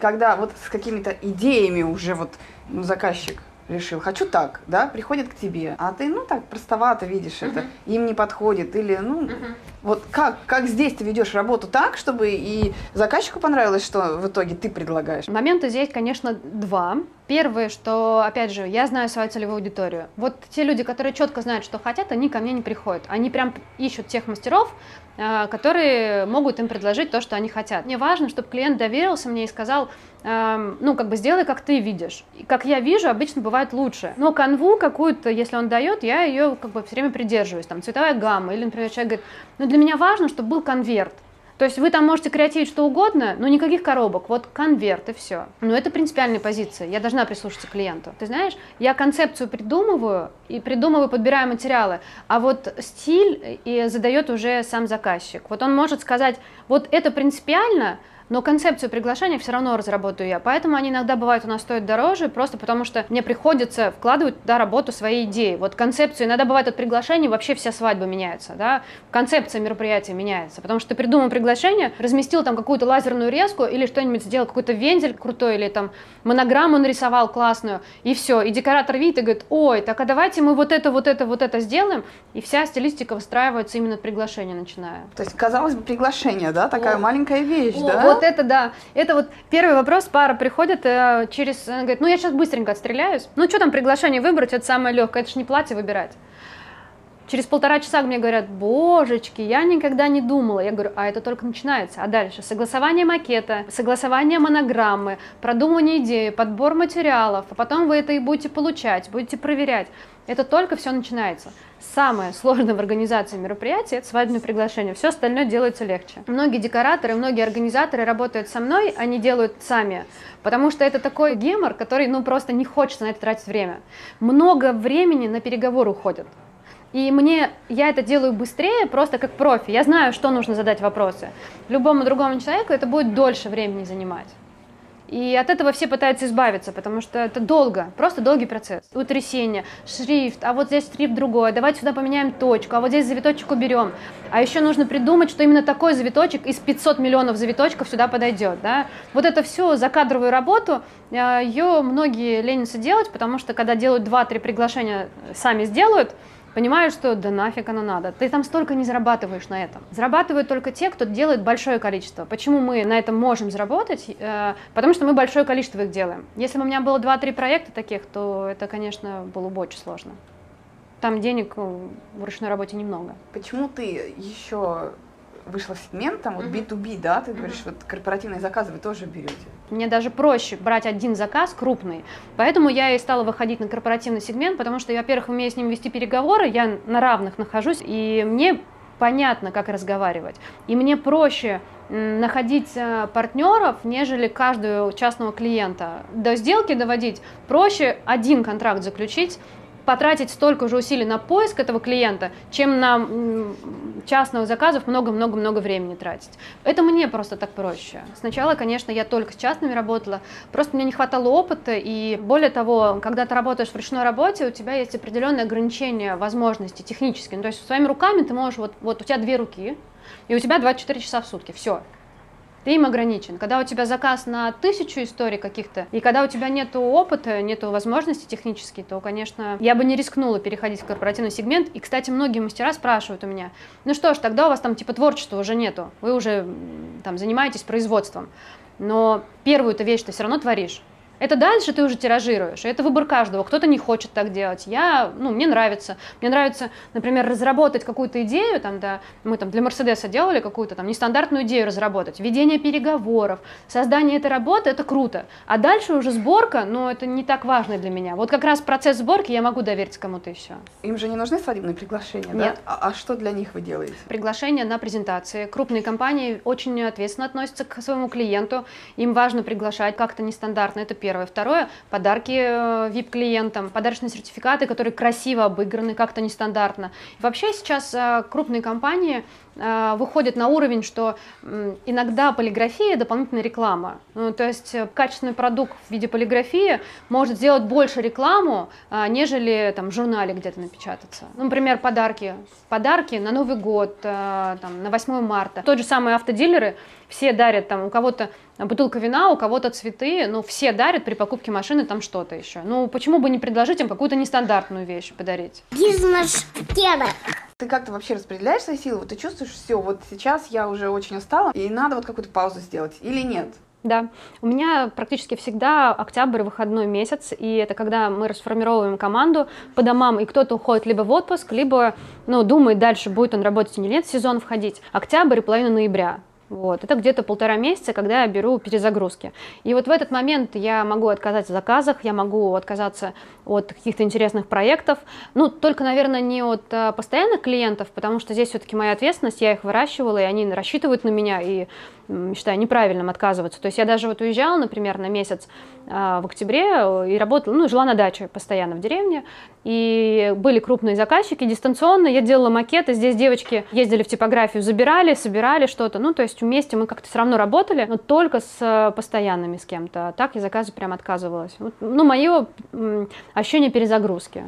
Когда вот с какими-то идеями уже вот ну, заказчик решил, хочу так, да, приходит к тебе, а ты, ну, так, простовато видишь uh-huh. это, им не подходит, или, ну, uh-huh. Вот как, как здесь ты ведешь работу так, чтобы и заказчику понравилось, что в итоге ты предлагаешь?
Моменты здесь, конечно, два. Первое, что, опять же, я знаю свою целевую аудиторию. Вот те люди, которые четко знают, что хотят, они ко мне не приходят. Они прям ищут тех мастеров, э, которые могут им предложить то, что они хотят. Мне важно, чтобы клиент доверился мне и сказал, эм, ну, как бы сделай, как ты видишь. И как я вижу, обычно бывает лучше. Но канву какую-то, если он дает, я ее как бы все время придерживаюсь. Там цветовая гамма, или, например, человек говорит, ну, для меня важно, чтобы был конверт. То есть вы там можете креативить что угодно, но никаких коробок, вот конверт и все. Но это принципиальная позиция, я должна прислушаться к клиенту. Ты знаешь, я концепцию придумываю и придумываю, подбираю материалы, а вот стиль и задает уже сам заказчик. Вот он может сказать, вот это принципиально, но концепцию приглашения все равно разработаю я. Поэтому они иногда бывают у нас стоят дороже, просто потому что мне приходится вкладывать туда работу своей идеи. Вот концепцию, иногда бывает от приглашения вообще вся свадьба меняется, да, концепция мероприятия меняется, потому что ты придумал приглашение, разместил там какую-то лазерную резку или что-нибудь сделал, какой-то вензель крутой или там монограмму нарисовал классную, и все, и декоратор видит и говорит, ой, так а давайте мы вот это, вот это, вот это сделаем, и вся стилистика выстраивается именно от приглашения начиная.
То есть, казалось бы, приглашение, да, такая О. маленькая вещь, О, да?
Вот вот это да. Это вот первый вопрос, пара приходит э, через, она говорит, ну я сейчас быстренько отстреляюсь. Ну что там приглашение выбрать, это самое легкое, это же не платье выбирать. Через полтора часа мне говорят, божечки, я никогда не думала. Я говорю, а это только начинается. А дальше согласование макета, согласование монограммы, продумывание идеи, подбор материалов, а потом вы это и будете получать, будете проверять. Это только все начинается. Самое сложное в организации мероприятия – это свадебное приглашение. Все остальное делается легче. Многие декораторы, многие организаторы работают со мной, они делают сами, потому что это такой гемор, который ну просто не хочется на это тратить время. Много времени на переговоры уходит. И мне, я это делаю быстрее, просто как профи. Я знаю, что нужно задать вопросы. Любому другому человеку это будет дольше времени занимать. И от этого все пытаются избавиться, потому что это долго, просто долгий процесс. Утрясение, шрифт, а вот здесь шрифт другой, давайте сюда поменяем точку, а вот здесь завиточек уберем. А еще нужно придумать, что именно такой завиточек из 500 миллионов завиточков сюда подойдет. Да? Вот это все закадровую работу, э, ее многие ленятся делать, потому что когда делают 2-3 приглашения, сами сделают, понимают, что да нафиг оно надо. Ты там столько не зарабатываешь на этом. Зарабатывают только те, кто делает большое количество. Почему мы на этом можем заработать? Э, потому что мы большое количество их делаем. Если бы у меня было 2-3 проекта таких, то это, конечно, было бы очень сложно. Там денег в ручной работе немного.
Почему ты еще вышла в сегмент, там вот B2B, да, ты говоришь, вот корпоративные заказы вы тоже берете.
Мне даже проще брать один заказ крупный, поэтому я и стала выходить на корпоративный сегмент, потому что я, во-первых, умею с ним вести переговоры, я на равных нахожусь, и мне понятно, как разговаривать. И мне проще находить э, партнеров, нежели каждого частного клиента. До сделки доводить проще один контракт заключить, потратить столько же усилий на поиск этого клиента, чем на частных заказов много-много-много времени тратить. Это мне просто так проще. Сначала, конечно, я только с частными работала, просто мне не хватало опыта, и более того, когда ты работаешь в ручной работе, у тебя есть определенные ограничения возможностей технические. Ну, то есть своими руками ты можешь, вот, вот у тебя две руки, и у тебя 24 часа в сутки, все ты им ограничен. Когда у тебя заказ на тысячу историй каких-то, и когда у тебя нет опыта, нет возможностей технических, то, конечно, я бы не рискнула переходить в корпоративный сегмент. И, кстати, многие мастера спрашивают у меня, ну что ж, тогда у вас там типа творчества уже нету, вы уже там занимаетесь производством. Но первую-то вещь ты все равно творишь. Это дальше ты уже тиражируешь, это выбор каждого. Кто-то не хочет так делать. Я, ну, мне нравится. Мне нравится, например, разработать какую-то идею, там, да, мы там для Мерседеса делали какую-то там нестандартную идею разработать, ведение переговоров, создание этой работы, это круто. А дальше уже сборка, ну, это не так важно для меня. Вот как раз процесс сборки я могу доверить кому-то все.
Им же не нужны свадебные приглашения,
Нет.
да? А, а что для них вы делаете?
Приглашения на презентации. Крупные компании очень ответственно относятся к своему клиенту. Им важно приглашать как-то нестандартно, это первое первое. Второе, подарки VIP-клиентам, э, подарочные сертификаты, которые красиво обыграны, как-то нестандартно. Вообще сейчас э, крупные компании э, выходят на уровень, что иногда полиграфия – дополнительная реклама. Ну, то есть качественный продукт в виде полиграфии может сделать больше рекламу, нежели там, в журнале где-то напечататься. Ну, например, подарки. Подарки на Новый год, там, на 8 марта. Тот же самый автодилеры – все дарят там, у кого-то бутылка вина, у кого-то цветы, но все дарят при покупке машины там что-то еще. Ну, почему бы не предложить им какую-то нестандартную вещь подарить?
Бизнес-тема.
Ты как-то вообще распределяешь свои силы? Вот ты чувствуешь, все, вот сейчас я уже очень устала, и надо вот какую-то паузу сделать, или нет?
Да, у меня практически всегда октябрь выходной месяц, и это когда мы расформировываем команду по домам, и кто-то уходит либо в отпуск, либо ну, думает дальше, будет он работать или нет, сезон входить. Октябрь и половина ноября. Вот. Это где-то полтора месяца, когда я беру перезагрузки. И вот в этот момент я могу отказать в заказах, я могу отказаться от каких-то интересных проектов. Ну, только, наверное, не от а, постоянных клиентов, потому что здесь все-таки моя ответственность, я их выращивала, и они рассчитывают на меня, и считаю неправильным отказываться. То есть я даже вот уезжала, например, на месяц э, в октябре э, и работала, ну, жила на даче постоянно в деревне, и были крупные заказчики дистанционно, я делала макеты, здесь девочки ездили в типографию, забирали, собирали что-то, ну, то есть вместе мы как-то все равно работали, но только с э, постоянными с кем-то, а так я заказы прям отказывалась. Ну, мое ощущение перезагрузки.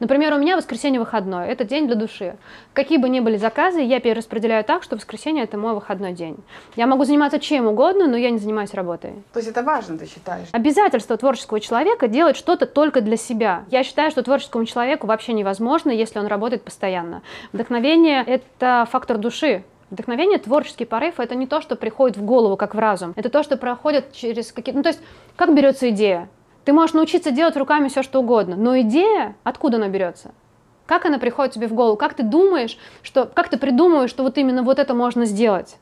Например, у меня воскресенье выходной, это день для души. Какие бы ни были заказы, я перераспределяю так, что воскресенье это мой выходной день. Я могу заниматься чем угодно, но я не занимаюсь работой.
То есть это важно, ты считаешь?
Обязательство творческого человека делать что-то только для себя. Я считаю, что творческому человеку вообще невозможно, если он работает постоянно. Вдохновение — это фактор души, Вдохновение, творческий порыв — это не то, что приходит в голову, как в разум. Это то, что проходит через какие-то... Ну, то есть, как берется идея? Ты можешь научиться делать руками все, что угодно, но идея, откуда она берется? Как она приходит тебе в голову? Как ты думаешь, что, как ты придумываешь, что вот именно вот это можно сделать?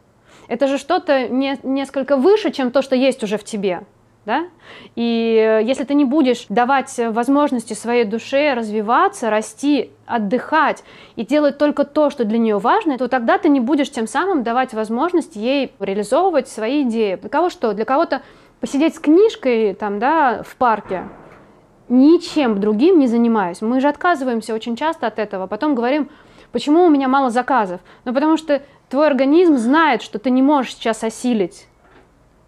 Это же что-то не, несколько выше, чем то, что есть уже в тебе. Да? И если ты не будешь давать возможности своей душе развиваться, расти, отдыхать и делать только то, что для нее важно, то тогда ты не будешь тем самым давать возможность ей реализовывать свои идеи. Для кого что? Для кого-то посидеть с книжкой там, да, в парке, ничем другим не занимаюсь. Мы же отказываемся очень часто от этого, потом говорим, почему у меня мало заказов? Ну, потому что твой организм знает, что ты не можешь сейчас осилить.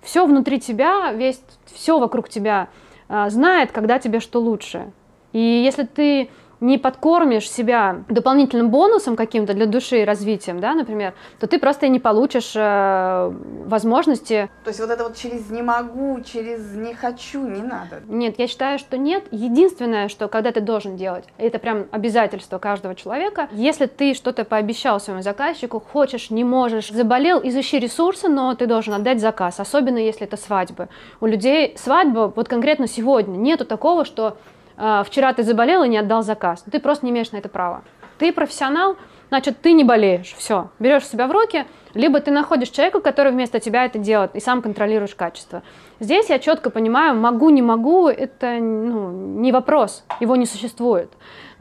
Все внутри тебя, весь, все вокруг тебя э, знает, когда тебе что лучше. И если ты не подкормишь себя дополнительным бонусом каким-то для души и развитием, да, например, то ты просто не получишь э, возможности.
То есть вот это вот через не могу, через не хочу, не надо.
Нет, я считаю, что нет. Единственное, что когда ты должен делать, это прям обязательство каждого человека. Если ты что-то пообещал своему заказчику, хочешь, не можешь, заболел, изучи ресурсы, но ты должен отдать заказ, особенно если это свадьбы. У людей свадьба, вот конкретно сегодня, нету такого, что вчера ты заболел и не отдал заказ. Ты просто не имеешь на это права. Ты профессионал, значит, ты не болеешь. Все, берешь себя в руки, либо ты находишь человека, который вместо тебя это делает, и сам контролируешь качество. Здесь я четко понимаю, могу, не могу, это ну, не вопрос, его не существует.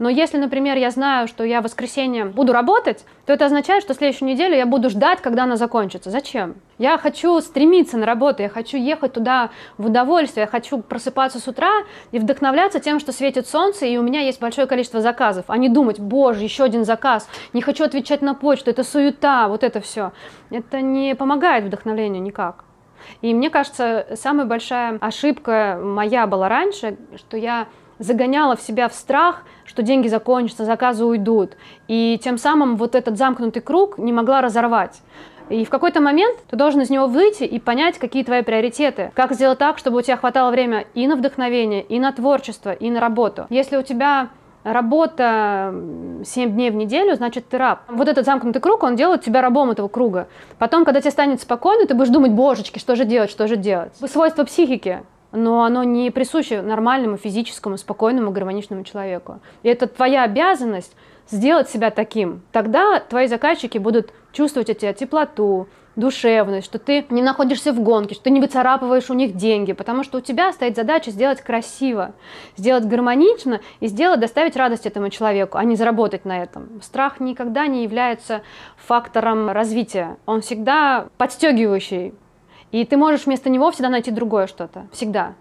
Но если, например, я знаю, что я в воскресенье буду работать, то это означает, что следующую неделю я буду ждать, когда она закончится. Зачем? Я хочу стремиться на работу, я хочу ехать туда в удовольствие, я хочу просыпаться с утра и вдохновляться тем, что светит солнце, и у меня есть большое количество заказов, а не думать, боже, еще один заказ, не хочу отвечать на почту, это суета, вот это все. Это не помогает вдохновлению никак. И мне кажется, самая большая ошибка моя была раньше, что я загоняла в себя в страх, что деньги закончатся, заказы уйдут. И тем самым вот этот замкнутый круг не могла разорвать. И в какой-то момент ты должен из него выйти и понять, какие твои приоритеты. Как сделать так, чтобы у тебя хватало времени и на вдохновение, и на творчество, и на работу. Если у тебя работа 7 дней в неделю, значит, ты раб. Вот этот замкнутый круг, он делает тебя рабом этого круга. Потом, когда тебе станет спокойно, ты будешь думать, божечки, что же делать, что же делать. Свойство психики но оно не присуще нормальному физическому, спокойному, гармоничному человеку. И это твоя обязанность сделать себя таким. Тогда твои заказчики будут чувствовать от тебя теплоту, душевность, что ты не находишься в гонке, что ты не выцарапываешь у них деньги, потому что у тебя стоит задача сделать красиво, сделать гармонично и сделать, доставить радость этому человеку, а не заработать на этом. Страх никогда не является фактором развития, он всегда подстегивающий, и ты можешь вместо него всегда найти другое что-то, всегда.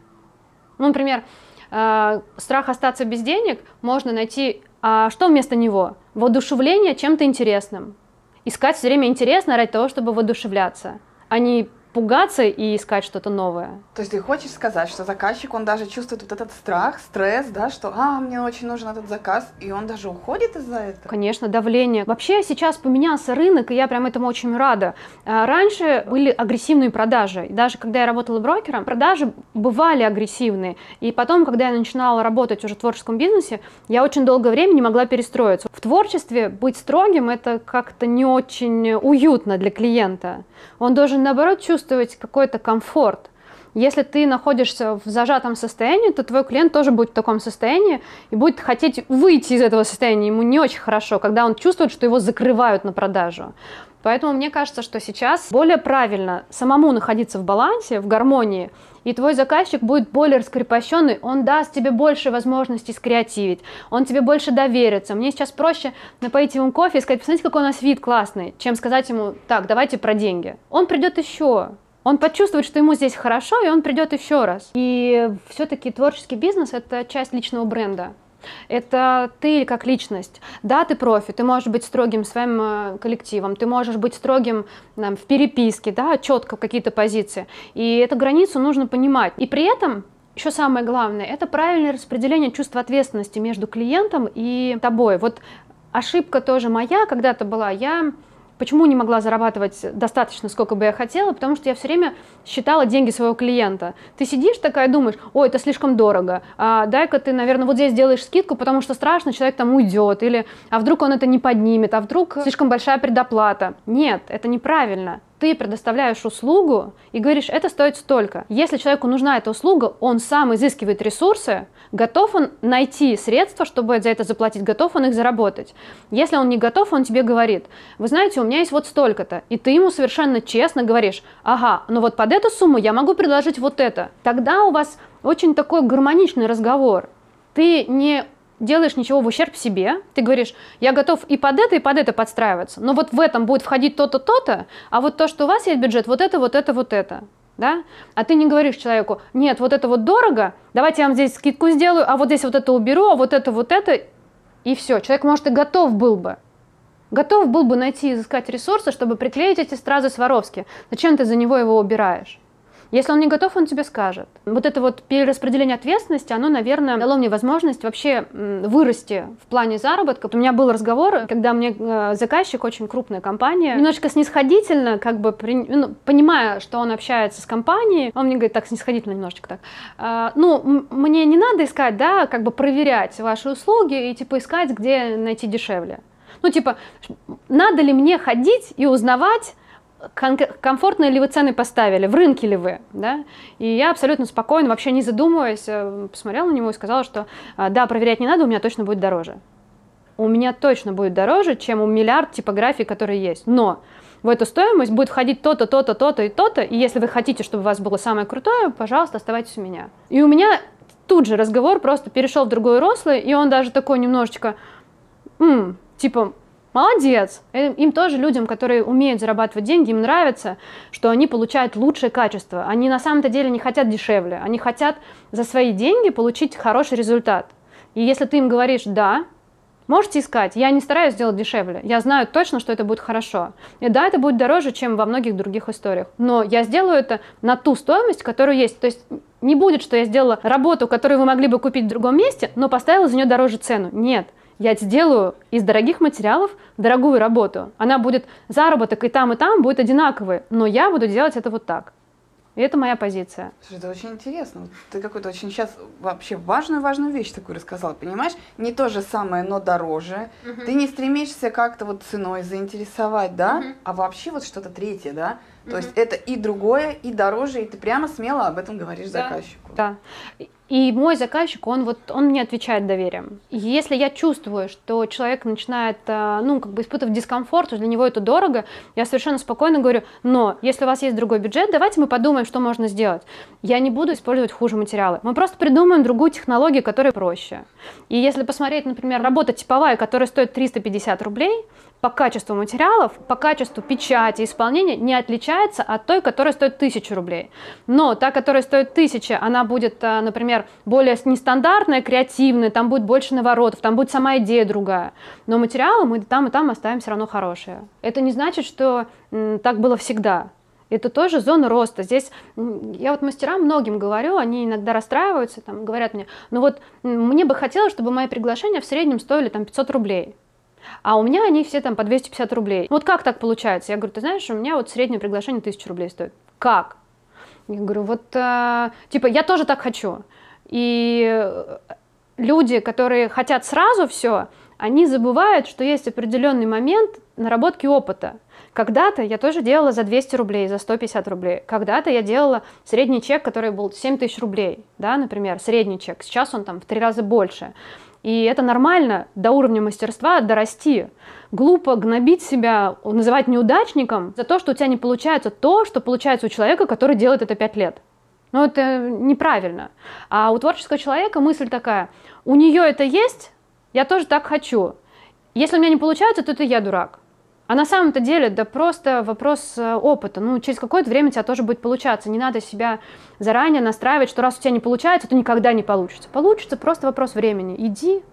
Ну, например, э, страх остаться без денег можно найти, а что вместо него? Воодушевление чем-то интересным. Искать все время интересно ради того, чтобы воодушевляться, а не пугаться и искать что-то новое.
То есть ты хочешь сказать, что заказчик, он даже чувствует вот этот страх, стресс, да, что, а, мне очень нужен этот заказ, и он даже уходит из-за этого?
Конечно, давление. Вообще сейчас поменялся рынок, и я прям этому очень рада. А, раньше были агрессивные продажи. даже когда я работала брокером, продажи бывали агрессивные. И потом, когда я начинала работать уже в творческом бизнесе, я очень долгое время не могла перестроиться. В творчестве быть строгим – это как-то не очень уютно для клиента. Он должен, наоборот, чувствовать чувствовать какой-то комфорт. Если ты находишься в зажатом состоянии, то твой клиент тоже будет в таком состоянии и будет хотеть выйти из этого состояния. Ему не очень хорошо, когда он чувствует, что его закрывают на продажу. Поэтому мне кажется, что сейчас более правильно самому находиться в балансе, в гармонии, и твой заказчик будет более раскрепощенный, он даст тебе больше возможностей скреативить, он тебе больше доверится. Мне сейчас проще напоить ему кофе и сказать, посмотрите, какой у нас вид классный, чем сказать ему, так, давайте про деньги. Он придет еще, он почувствует, что ему здесь хорошо, и он придет еще раз. И все-таки творческий бизнес – это часть личного бренда. Это ты как личность. Да, ты профи, ты можешь быть строгим своим э, коллективом, ты можешь быть строгим там, в переписке, да, четко какие-то позиции. И эту границу нужно понимать. И при этом еще самое главное, это правильное распределение чувства ответственности между клиентом и тобой. Вот ошибка тоже моя когда-то была. Я Почему не могла зарабатывать достаточно, сколько бы я хотела? Потому что я все время считала деньги своего клиента. Ты сидишь такая, думаешь, ой, это слишком дорого, а дай-ка ты, наверное, вот здесь сделаешь скидку, потому что страшно, человек там уйдет, или а вдруг он это не поднимет, а вдруг слишком большая предоплата. Нет, это неправильно ты предоставляешь услугу и говоришь, это стоит столько. Если человеку нужна эта услуга, он сам изыскивает ресурсы, готов он найти средства, чтобы за это заплатить, готов он их заработать. Если он не готов, он тебе говорит, вы знаете, у меня есть вот столько-то, и ты ему совершенно честно говоришь, ага, ну вот под эту сумму я могу предложить вот это. Тогда у вас очень такой гармоничный разговор. Ты не делаешь ничего в ущерб себе, ты говоришь, я готов и под это, и под это подстраиваться, но вот в этом будет входить то-то, то-то, а вот то, что у вас есть бюджет, вот это, вот это, вот это. Да? А ты не говоришь человеку, нет, вот это вот дорого, давайте я вам здесь скидку сделаю, а вот здесь вот это уберу, а вот это, вот это, и все. Человек, может, и готов был бы, готов был бы найти и изыскать ресурсы, чтобы приклеить эти стразы Сваровски. Зачем ты за него его убираешь? Если он не готов, он тебе скажет. Вот это вот перераспределение ответственности, оно, наверное, дало мне возможность вообще вырасти в плане заработка. У меня был разговор, когда мне э, заказчик, очень крупная компания, немножечко снисходительно, как бы ну, понимая, что он общается с компанией, он мне говорит, так, снисходительно немножечко так, «А, ну, мне не надо искать, да, как бы проверять ваши услуги и, типа, искать, где найти дешевле. Ну, типа, надо ли мне ходить и узнавать, комфортные ли вы цены поставили, в рынке ли вы, да? И я абсолютно спокойно, вообще не задумываясь, э, посмотрела на него и сказала, что «А, да, проверять не надо, у меня точно будет дороже. У меня точно будет дороже, чем у миллиард типографий, которые есть. Но в эту стоимость будет входить то-то, то-то, то-то и то-то, и если вы хотите, чтобы у вас было самое крутое, пожалуйста, оставайтесь у меня. И у меня тут же разговор просто перешел в другое русло, и он даже такой немножечко, м-м, типа, Молодец! Э, им тоже людям, которые умеют зарабатывать деньги, им нравится, что они получают лучшее качество. Они на самом-то деле не хотят дешевле. Они хотят за свои деньги получить хороший результат. И если ты им говоришь «да», можете искать. Я не стараюсь сделать дешевле. Я знаю точно, что это будет хорошо. И да, это будет дороже, чем во многих других историях. Но я сделаю это на ту стоимость, которая есть. То есть не будет, что я сделала работу, которую вы могли бы купить в другом месте, но поставила за нее дороже цену. Нет я сделаю из дорогих материалов дорогую работу. Она будет, заработок и там, и там будет одинаковый, но я буду делать это вот так. И это моя позиция.
Слушай, это очень интересно. Ты какую-то очень сейчас вообще важную-важную вещь такую рассказала, понимаешь? Не то же самое, но дороже. Угу. Ты не стремишься как-то вот ценой заинтересовать, да? Угу. А вообще вот что-то третье, да? То есть это и другое, и дороже, и ты прямо смело об этом говоришь да. заказчику.
Да. И мой заказчик, он вот, он мне отвечает доверием. Если я чувствую, что человек начинает, э, ну, как бы испытывать дискомфорт, для него это дорого, я совершенно спокойно говорю, но если у вас есть другой бюджет, давайте мы подумаем, что можно сделать. Я не буду использовать хуже материалы. Мы просто придумаем другую технологию, которая проще. И если посмотреть, например, работа типовая, которая стоит 350 рублей, по качеству материалов, по качеству печати, исполнения не отличается от той, которая стоит 1000 рублей. Но та, которая стоит 1000, она будет, э, например, более нестандартная, креативная, там будет больше наворотов, там будет сама идея другая. Но материалы мы там и там оставим все равно хорошие. Это не значит, что так было всегда. Это тоже зона роста. Здесь я вот мастерам многим говорю, они иногда расстраиваются, там, говорят мне, ну вот мне бы хотелось, чтобы мои приглашения в среднем стоили там 500 рублей. А у меня они все там по 250 рублей. Вот как так получается? Я говорю, ты знаешь, у меня вот среднее приглашение 1000 рублей стоит. Как? Я говорю, вот, э, типа, я тоже так хочу. И люди, которые хотят сразу все, они забывают, что есть определенный момент наработки опыта. Когда-то я тоже делала за 200 рублей, за 150 рублей. Когда-то я делала средний чек, который был 7 тысяч рублей, да, например, средний чек. Сейчас он там в три раза больше. И это нормально до уровня мастерства дорасти. Глупо гнобить себя, называть неудачником за то, что у тебя не получается то, что получается у человека, который делает это пять лет. Но это неправильно. А у творческого человека мысль такая, у нее это есть, я тоже так хочу. Если у меня не получается, то это я дурак. А на самом-то деле, да просто вопрос э, опыта. Ну, через какое-то время у тебя тоже будет получаться. Не надо себя заранее настраивать, что раз у тебя не получается, то никогда не получится. Получится, просто вопрос времени. Иди,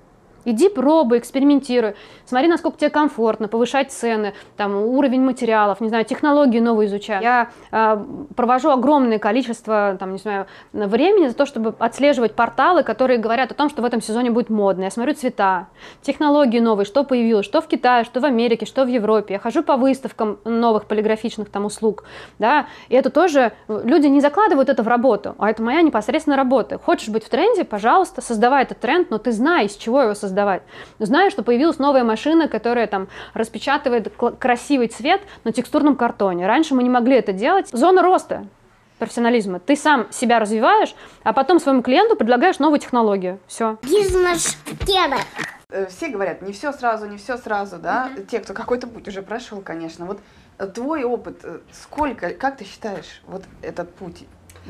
Иди пробуй, экспериментируй, смотри, насколько тебе комфортно, повышать цены, там, уровень материалов, не знаю, технологии новые изучай. Я э, провожу огромное количество, там, не знаю, времени за то, чтобы отслеживать порталы, которые говорят о том, что в этом сезоне будет модно. Я смотрю цвета, технологии новые, что появилось, что в Китае, что в Америке, что в Европе. Я хожу по выставкам новых полиграфичных там услуг, да, и это тоже, люди не закладывают это в работу, а это моя непосредственная работа. Хочешь быть в тренде, пожалуйста, создавай этот тренд, но ты знаешь, из чего его создавать создавать. Но знаю, что появилась новая машина, которая там распечатывает красивый цвет на текстурном картоне. Раньше мы не могли это делать. Зона роста профессионализма. Ты сам себя развиваешь, а потом своему клиенту предлагаешь новую технологию. Все.
Бизнес-тема.
Э, все говорят, не все сразу, не все сразу, да? Mm-hmm. Те, кто какой-то путь уже прошел, конечно. Вот э, твой опыт, э, сколько, как ты считаешь, вот этот путь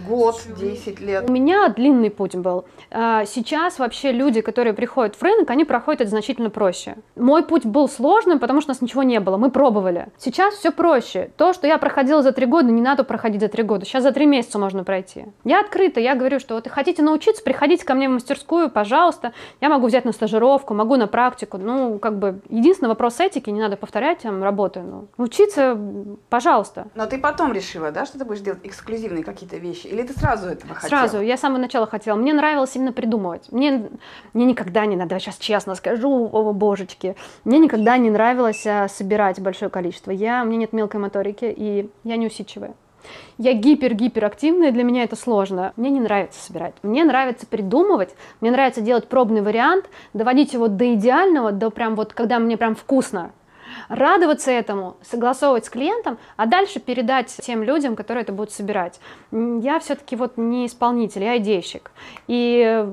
Год, 10 лет.
У меня длинный путь был. А, Сейчас вообще люди, которые приходят в рынок, они проходят это значительно проще. Мой путь был сложным, потому что у нас ничего не было, мы пробовали. Сейчас все проще. То, что я проходила за три года, не надо проходить за три года. Сейчас за три месяца можно пройти. Я открыта, я говорю, что вот и хотите научиться, приходите ко мне в мастерскую, пожалуйста. Я могу взять на стажировку, могу на практику. Ну, как бы, единственный вопрос этики, не надо повторять там работы. Ну, учиться, пожалуйста.
Но ты потом решила, да, что ты будешь делать эксклюзивные какие-то вещи? Или ты сразу этого хотела?
Сразу, я с самого начала хотела. Мне нравилось именно придумывать. Мне, мне никогда не надо, сейчас честно скажу, о божечки, мне никогда не нравилось а, собирать большое количество. Я, у меня нет мелкой моторики, и я не усидчивая. Я гипер-гиперактивная, для меня это сложно. Мне не нравится собирать. Мне нравится придумывать, мне нравится делать пробный вариант, доводить его до идеального, до прям вот, когда мне прям вкусно. Радоваться этому, согласовывать с клиентом, а дальше передать тем людям, которые это будут собирать. Я все-таки вот не исполнитель, я идейщик. И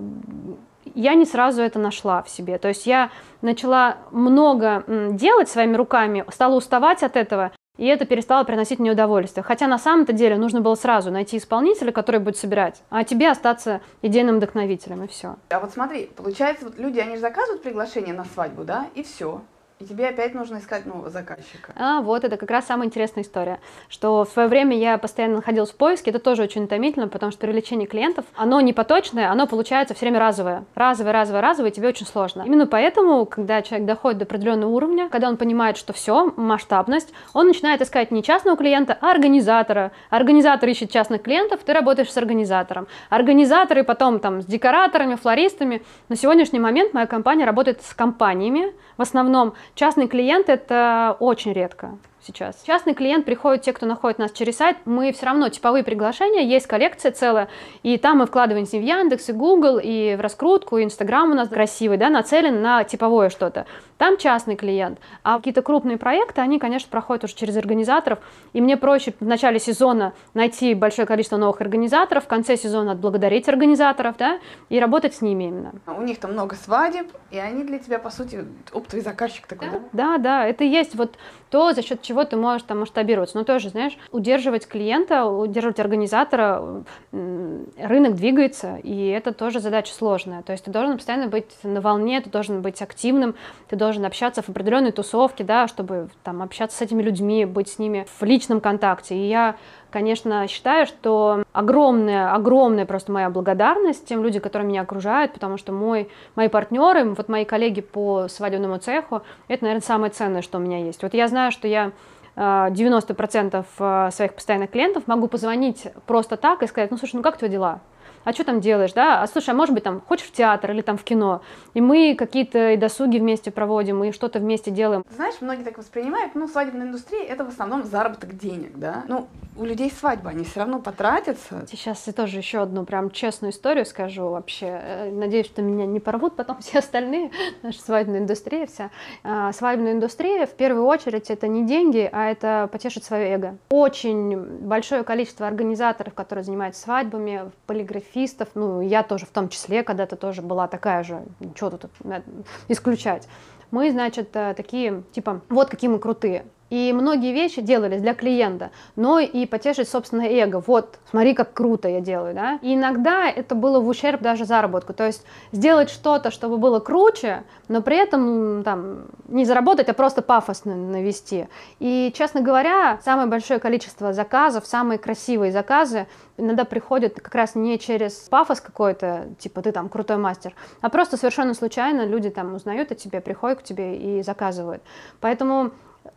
я не сразу это нашла в себе. То есть я начала много делать своими руками, стала уставать от этого, и это перестало приносить мне удовольствие. Хотя на самом-то деле нужно было сразу найти исполнителя, который будет собирать, а тебе остаться идейным вдохновителем, и все.
А вот смотри, получается, вот люди, они же заказывают приглашение на свадьбу, да, и все. И тебе опять нужно искать нового заказчика.
А вот это как раз самая интересная история, что в свое время я постоянно находилась в поиске, это тоже очень утомительно, потому что привлечение клиентов, оно не поточное, оно получается все время разовое. Разовое, разовое, разовое, и тебе очень сложно. Именно поэтому, когда человек доходит до определенного уровня, когда он понимает, что все, масштабность, он начинает искать не частного клиента, а организатора. Организатор ищет частных клиентов, ты работаешь с организатором. Организаторы потом там с декораторами, флористами. На сегодняшний момент моя компания работает с компаниями, в основном частный клиент это очень редко сейчас. Частный клиент приходит, те, кто находит нас через сайт, мы все равно типовые приглашения, есть коллекция целая, и там мы вкладываемся в Яндекс, и Google, и в раскрутку, и Инстаграм у нас красивый, да, нацелен на типовое что-то. Там частный клиент, а какие-то крупные проекты, они, конечно, проходят уже через организаторов, и мне проще в начале сезона найти большое количество новых организаторов, в конце сезона отблагодарить организаторов, да, и работать с ними именно.
У них там много свадеб, и они для тебя, по сути, оптовый заказчик такой, да?
Да, да, это и есть вот то, за счет чего ты можешь там масштабироваться. Но тоже, знаешь, удерживать клиента, удерживать организатора, рынок двигается, и это тоже задача сложная. То есть ты должен постоянно быть на волне, ты должен быть активным, ты должен общаться в определенной тусовке, да, чтобы там общаться с этими людьми, быть с ними в личном контакте. И я конечно, считаю, что огромная, огромная просто моя благодарность тем людям, которые меня окружают, потому что мой, мои партнеры, вот мои коллеги по свадебному цеху, это, наверное, самое ценное, что у меня есть. Вот я знаю, что я э, 90% э, своих постоянных клиентов могу позвонить просто так и сказать, ну, слушай, ну как твои дела? а что там делаешь, да, а слушай, а может быть там хочешь в театр или там в кино, и мы какие-то и досуги вместе проводим, и что-то вместе делаем.
Знаешь, многие так воспринимают, ну, свадебная индустрия это в основном заработок денег, да. Ну, у людей свадьба, они все равно потратятся.
Сейчас я тоже еще одну прям честную историю скажу вообще. Э, Надеюсь, что меня не порвут потом все остальные, наша свадебная индустрия вся. А, Свадебная индустрия в первую очередь это не деньги, а это потешить свое эго. Очень большое количество организаторов, которые занимаются свадьбами, полиграфистов, ну я тоже в том числе, когда-то тоже была такая же, что тут э, исключать. Мы, значит, э, такие, типа, вот какие мы крутые. И многие вещи делались для клиента, но и потешить собственное эго. Вот, смотри, как круто я делаю, да. И иногда это было в ущерб даже заработку. То есть сделать что-то, чтобы было круче, но при этом там не заработать, а просто пафосно навести. И, честно говоря, самое большое количество заказов, самые красивые заказы иногда приходят как раз не через пафос какой-то, типа ты там крутой мастер, а просто совершенно случайно люди там узнают о тебе, приходят к тебе и заказывают. Поэтому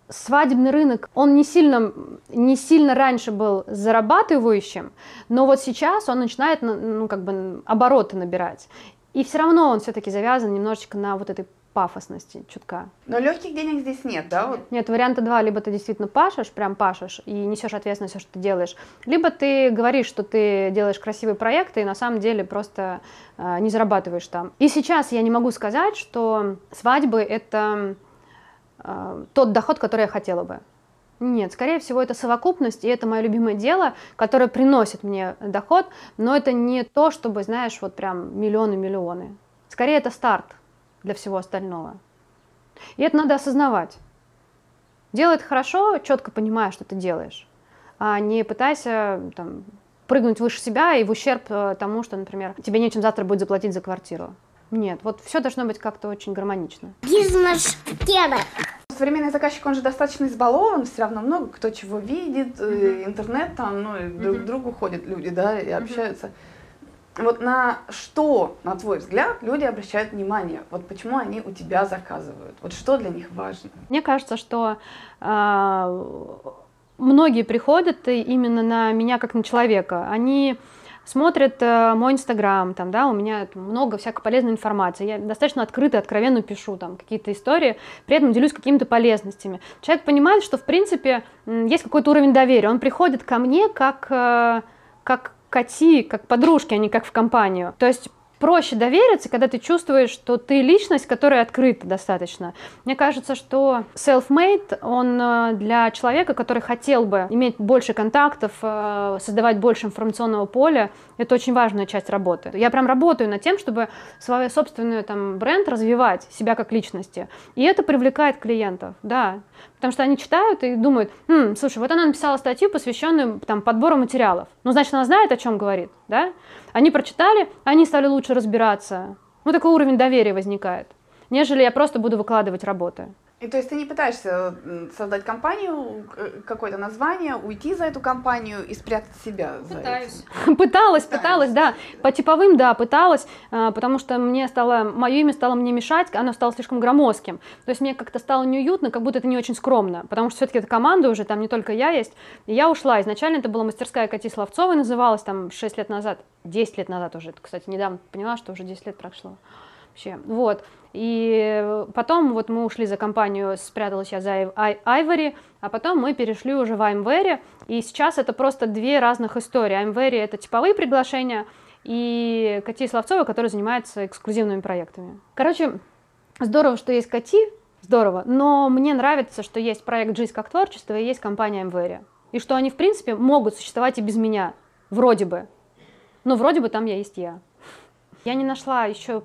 свадебный рынок, он не сильно, не сильно раньше был зарабатывающим, но вот сейчас он начинает, ну, как бы обороты набирать. И все равно он все-таки завязан немножечко на вот этой пафосности чутка.
Но легких денег здесь нет, да? Вот.
Нет, варианта два, либо ты действительно пашешь, прям пашешь, и несешь ответственность за все, что ты делаешь, либо ты говоришь, что ты делаешь красивые проекты, и на самом деле просто э, не зарабатываешь там. И сейчас я не могу сказать, что свадьбы это тот доход, который я хотела бы. Нет, скорее всего, это совокупность, и это мое любимое дело, которое приносит мне доход, но это не то, чтобы, знаешь, вот прям миллионы-миллионы. Скорее, это старт для всего остального. И это надо осознавать. Делай это хорошо, четко понимая, что ты делаешь, а не пытайся там, прыгнуть выше себя и в ущерб э, тому, что, например, тебе нечем завтра будет заплатить за квартиру. Нет, вот все должно быть как-то очень гармонично.
Бизнес-тема.
Современный заказчик, он же достаточно избалован, все равно много кто чего видит, э, интернет там, ну, и друг к другу ходят люди, да, и общаются. Вот на что, на твой взгляд, люди обращают внимание? Вот почему они у тебя заказывают? Вот что для них важно?
Мне кажется, что а, многие приходят именно на меня как на человека. Они смотрят э, мой инстаграм, там, да, у меня много всякой полезной информации, я достаточно открыто, откровенно пишу там какие-то истории, при этом делюсь какими-то полезностями. Человек понимает, что в принципе есть какой-то уровень доверия, он приходит ко мне как, э, как коти, как подружки, а не как в компанию. То есть проще довериться, когда ты чувствуешь, что ты личность, которая открыта достаточно. Мне кажется, что self-made, он э, для человека, который хотел бы иметь больше контактов, э, создавать больше информационного поля, это очень важная часть работы. Я прям работаю над тем, чтобы свой собственный там, бренд развивать, себя как личности. И это привлекает клиентов, да. Потому что они читают и думают, хм, слушай, вот она написала статью, посвященную там, подбору материалов. Ну, значит, она знает, о чем говорит, да? Они прочитали, они стали лучше разбираться. Ну, такой уровень доверия возникает, нежели я просто буду выкладывать работы.
И то есть ты не пытаешься создать компанию, какое-то название, уйти за эту компанию и спрятать себя
Пытаюсь. за Пыталась, пыталась, да. По типовым, да, пыталась, а, потому что мне стало, мое имя стало мне мешать, оно стало слишком громоздким. То есть мне как-то стало неуютно, как будто это не очень скромно, потому что все-таки это команда уже, там не только я есть. И я ушла. Изначально это была мастерская Кати Славцовой называлась, там 6 лет назад, 10 лет назад уже, кстати, недавно поняла, что уже 10 лет прошло вообще. Вот. И потом вот мы ушли за компанию, спряталась я за Ivory, а потом мы перешли уже в iMvery, и сейчас это просто две разных истории. iMvery — это типовые приглашения, и Кати Славцова, которая занимается эксклюзивными проектами. Короче, здорово, что есть Кати, здорово, но мне нравится, что есть проект «Жизнь как творчество» и есть компания iMvery. И что они, в принципе, могут существовать и без меня, вроде бы. Но вроде бы там я есть я. Я не нашла еще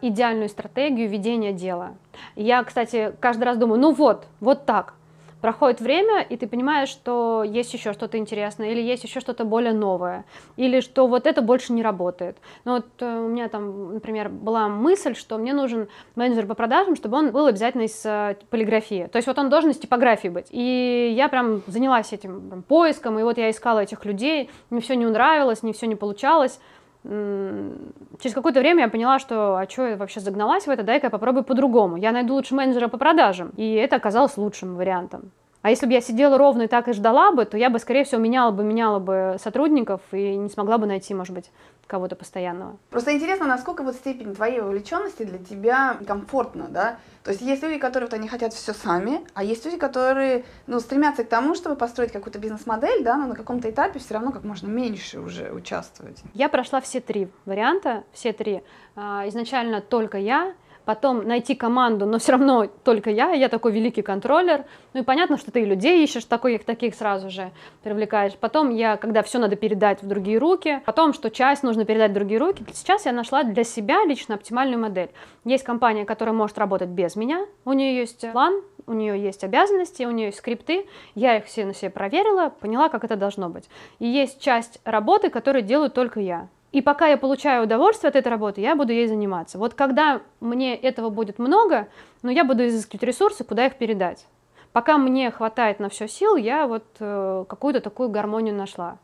идеальную стратегию ведения дела. Я, кстати, каждый раз думаю, ну вот, вот так. Проходит время, и ты понимаешь, что есть еще что-то интересное, или есть еще что-то более новое, или что вот это больше не работает. Ну вот э, у меня там, например, была мысль, что мне нужен менеджер по продажам, чтобы он был обязательно из э, полиграфии. То есть вот он должен из типографии быть. И я прям занялась этим прям, поиском, и вот я искала этих людей, мне все не нравилось, мне все не получалось через какое-то время я поняла, что а что я вообще загналась в это, дай-ка я попробую по-другому. Я найду лучше менеджера по продажам. И это оказалось лучшим вариантом. А если бы я сидела ровно и так и ждала бы, то я бы, скорее всего, меняла бы, меняла бы сотрудников и не смогла бы найти, может быть, кого-то постоянного.
Просто интересно, насколько вот степень твоей вовлеченности для тебя комфортна, да? То есть есть люди, которые вот они хотят все сами, а есть люди, которые, ну, стремятся к тому, чтобы построить какую-то бизнес-модель, да, но на каком-то этапе все равно как можно меньше уже участвовать.
Я прошла все три варианта, все три. А, изначально только я, потом найти команду, но все равно только я, я такой великий контроллер. Ну и понятно, что ты и людей ищешь, таких, таких сразу же привлекаешь. Потом я, когда все надо передать в другие руки, потом, что часть нужно передать в другие руки, сейчас я нашла для себя лично оптимальную модель. Есть компания, которая может работать без меня, у нее есть план, у нее есть обязанности, у нее есть скрипты, я их все на себе проверила, поняла, как это должно быть. И есть часть работы, которую делаю только я. И пока я получаю удовольствие от этой работы, я буду ей заниматься. Вот когда мне этого будет много, ну, я буду изыскивать ресурсы, куда их передать. Пока мне хватает на все сил, я вот э, какую-то такую гармонию нашла,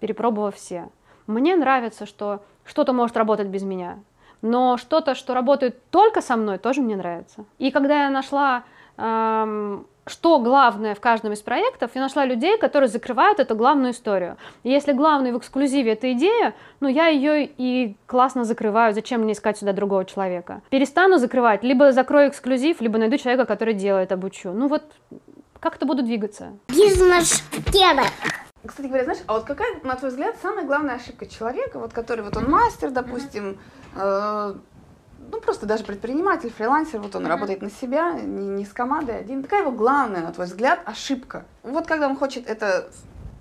перепробовав все. Мне нравится, что что-то может работать без меня, но что-то, что работает только со мной, тоже мне нравится. И когда я нашла эм, что главное в каждом из проектов, я нашла людей, которые закрывают эту главную историю. И если главный в эксклюзиве эта идея, ну я ее и классно закрываю, зачем мне искать сюда другого человека? Перестану закрывать, либо закрою эксклюзив, либо найду человека, который делает, обучу. Ну вот как-то буду двигаться.
Бизнес-тема.
Кстати говоря, знаешь, а вот какая, на твой взгляд, самая главная ошибка человека, вот который вот он мастер, допустим, э, ну, просто даже предприниматель, фрилансер, вот он mm-hmm. работает на себя, не, не с командой один. Какая его главная, на твой взгляд, ошибка? Вот когда он хочет это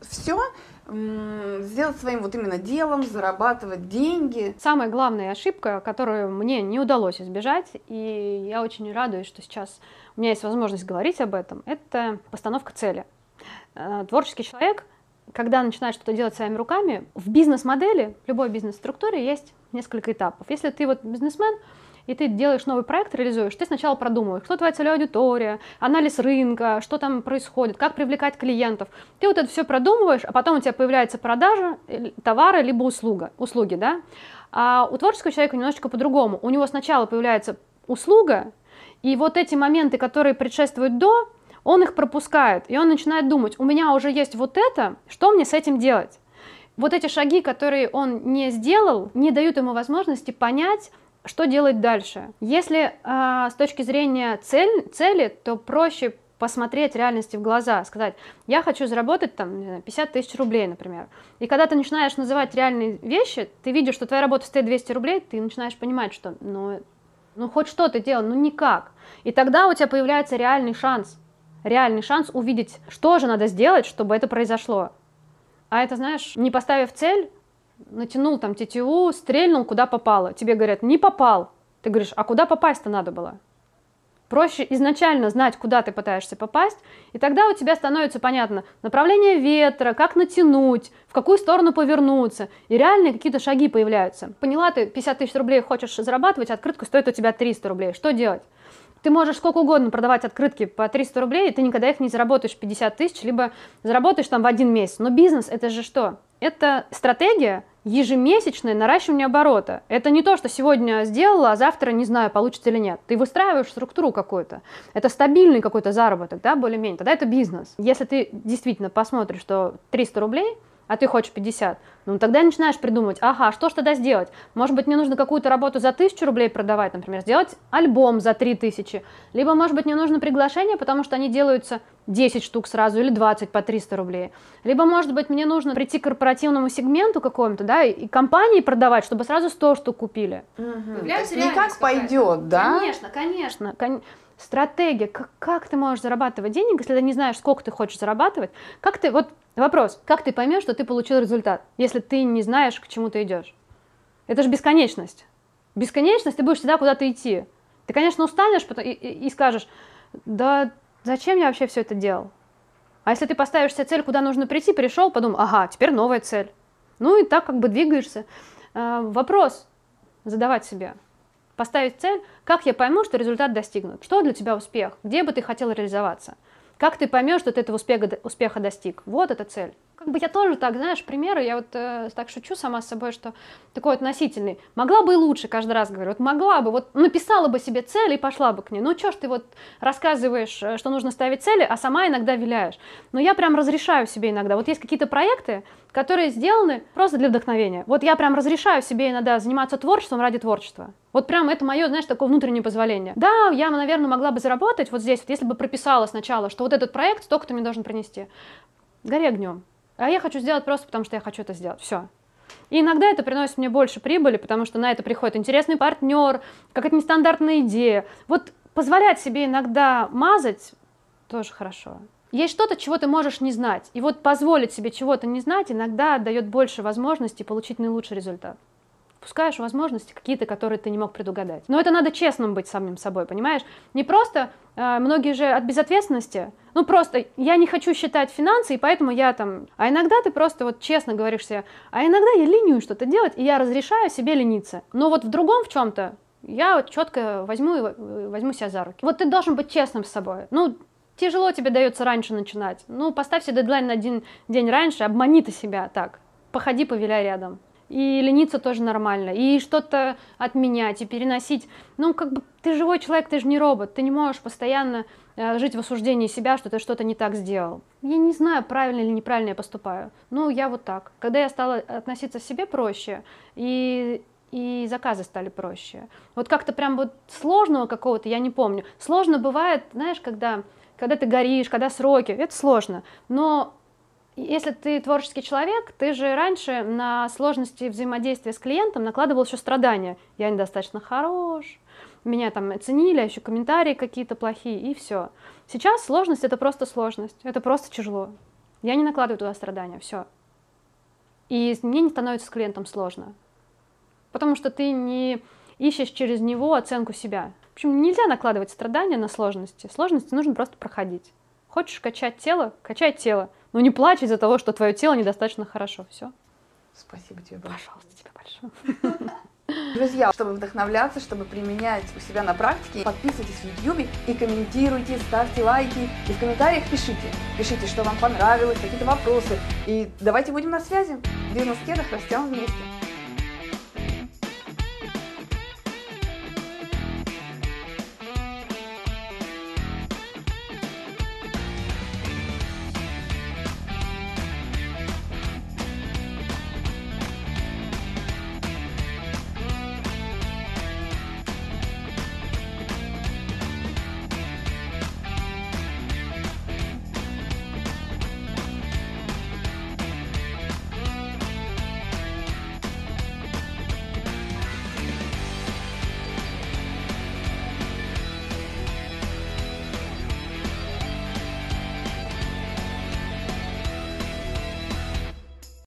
все сделать своим вот именно делом, зарабатывать деньги.
Самая главная ошибка, которую мне не удалось избежать, и я очень радуюсь, что сейчас у меня есть возможность говорить об этом, это постановка цели. Э, творческий человек когда начинаешь что-то делать своими руками, в бизнес-модели, в любой бизнес-структуре есть несколько этапов. Если ты вот бизнесмен, и ты делаешь новый проект, реализуешь, ты сначала продумываешь, кто твоя целевая аудитория, анализ рынка, что там происходит, как привлекать клиентов. Ты вот это все продумываешь, а потом у тебя появляется продажа э, товара либо услуга, услуги, да? А у творческого человека немножечко по-другому. У него сначала появляется услуга, и вот эти моменты, которые предшествуют до, он их пропускает, и он начинает думать, у меня уже есть вот это, что мне с этим делать? Вот эти шаги, которые он не сделал, не дают ему возможности понять, что делать дальше. Если э, с точки зрения цель, цели, то проще посмотреть реальности в глаза, сказать, я хочу заработать там 50 тысяч рублей, например. И когда ты начинаешь называть реальные вещи, ты видишь, что твоя работа стоит 200 рублей, ты начинаешь понимать, что ну, ну хоть что-то делал, ну никак. И тогда у тебя появляется реальный шанс, реальный шанс увидеть, что же надо сделать, чтобы это произошло. А это, знаешь, не поставив цель, натянул там тетиву, стрельнул, куда попало. Тебе говорят, не попал. Ты говоришь, а куда попасть-то надо было? Проще изначально знать, куда ты пытаешься попасть, и тогда у тебя становится понятно направление ветра, как натянуть, в какую сторону повернуться, и реальные какие-то шаги появляются. Поняла, ты 50 тысяч рублей хочешь зарабатывать, открытка стоит у тебя 300 рублей. Что делать? Ты можешь сколько угодно продавать открытки по 300 рублей, и ты никогда их не заработаешь 50 тысяч, либо заработаешь там в один месяц. Но бизнес это же что? Это стратегия, ежемесячное наращивание оборота. Это не то, что сегодня сделала, а завтра не знаю, получится или нет. Ты выстраиваешь структуру какую-то. Это стабильный какой-то заработок, да, более-менее. Тогда это бизнес. Если ты действительно посмотришь, что 300 рублей – а ты хочешь 50, ну тогда начинаешь придумывать, ага, что ж тогда сделать? Может быть, мне нужно какую-то работу за 1000 рублей продавать, например, сделать альбом за 3000, либо, может быть, мне нужно приглашение, потому что они делаются 10 штук сразу или 20 по 300 рублей. Либо, может быть, мне нужно прийти к корпоративному сегменту какому-то, да, и компании продавать, чтобы сразу 100 штук купили.
Угу. Не как пойдет, да?
Конечно, конечно. Кон стратегия, как, как ты можешь зарабатывать денег, если ты не знаешь, сколько ты хочешь зарабатывать, как ты, вот вопрос, как ты поймешь, что ты получил результат, если ты не знаешь, к чему ты идешь? Это же бесконечность. Бесконечность, ты будешь всегда куда-то идти. Ты, конечно, устанешь и, и, и скажешь, да зачем я вообще все это делал? А если ты поставишь себе цель, куда нужно прийти, пришел, подумал, ага, теперь новая цель. Ну и так как бы двигаешься. Э, вопрос задавать себе. Поставить цель, как я пойму, что результат достигнут? Что для тебя успех? Где бы ты хотел реализоваться? Как ты поймешь, что ты этого успеха, успеха достиг? Вот эта цель. Как бы я тоже так, знаешь, примеры, я вот э, так шучу сама с собой, что такой относительный. Могла бы и лучше, каждый раз говорю, вот могла бы, вот написала бы себе цель и пошла бы к ней. Ну что ж ты вот рассказываешь, э, что нужно ставить цели, а сама иногда виляешь. Но я прям разрешаю себе иногда. Вот есть какие-то проекты, которые сделаны просто для вдохновения. Вот я прям разрешаю себе иногда заниматься творчеством ради творчества. Вот прям это мое, знаешь, такое внутреннее позволение. Да, я, наверное, могла бы заработать вот здесь, вот если бы прописала сначала, что вот этот проект столько-то мне должен принести. Гори огнем. А я хочу сделать просто потому, что я хочу это сделать. Все. И иногда это приносит мне больше прибыли, потому что на это приходит интересный партнер, какая-то нестандартная идея. Вот позволять себе иногда мазать тоже хорошо. Есть что-то, чего ты можешь не знать. И вот позволить себе чего-то не знать иногда дает больше возможностей получить наилучший результат пускаешь возможности какие-то, которые ты не мог предугадать. Но это надо честным быть самим собой, понимаешь? Не просто, э, многие же от безответственности, ну просто я не хочу считать финансы, и поэтому я там... А иногда ты просто вот честно говоришь себе, а иногда я ленюсь что-то делать, и я разрешаю себе лениться. Но вот в другом в чем-то я вот четко возьму, и возьму себя за руки. Вот ты должен быть честным с собой. Ну, тяжело тебе дается раньше начинать. Ну, поставь себе дедлайн на один день раньше, обмани ты себя так. Походи, повиляй рядом и лениться тоже нормально, и что-то отменять, и переносить. Ну, как бы ты живой человек, ты же не робот, ты не можешь постоянно э, жить в осуждении себя, что ты что-то не так сделал. Я не знаю, правильно или неправильно я поступаю. Ну, я вот так. Когда я стала относиться к себе проще, и и заказы стали проще. Вот как-то прям вот сложного какого-то я не помню. Сложно бывает, знаешь, когда, когда ты горишь, когда сроки, это сложно. Но если ты творческий человек, ты же раньше на сложности взаимодействия с клиентом накладывал еще страдания. Я недостаточно хорош, меня там оценили, а еще комментарии какие-то плохие, и все. Сейчас сложность это просто сложность, это просто тяжело. Я не накладываю туда страдания, все. И мне не становится с клиентом сложно. Потому что ты не ищешь через него оценку себя. В общем, нельзя накладывать страдания на сложности. Сложности нужно просто проходить. Хочешь качать тело, качай тело. Ну не плачь из-за того, что твое тело недостаточно хорошо. Все.
Спасибо тебе большое.
Пожалуйста, тебе большое.
Друзья, чтобы вдохновляться, чтобы применять у себя на практике, подписывайтесь в YouTube и комментируйте, ставьте лайки. И в комментариях пишите. Пишите, что вам понравилось, какие-то вопросы. И давайте будем на связи. В 90 кедах растем вместе.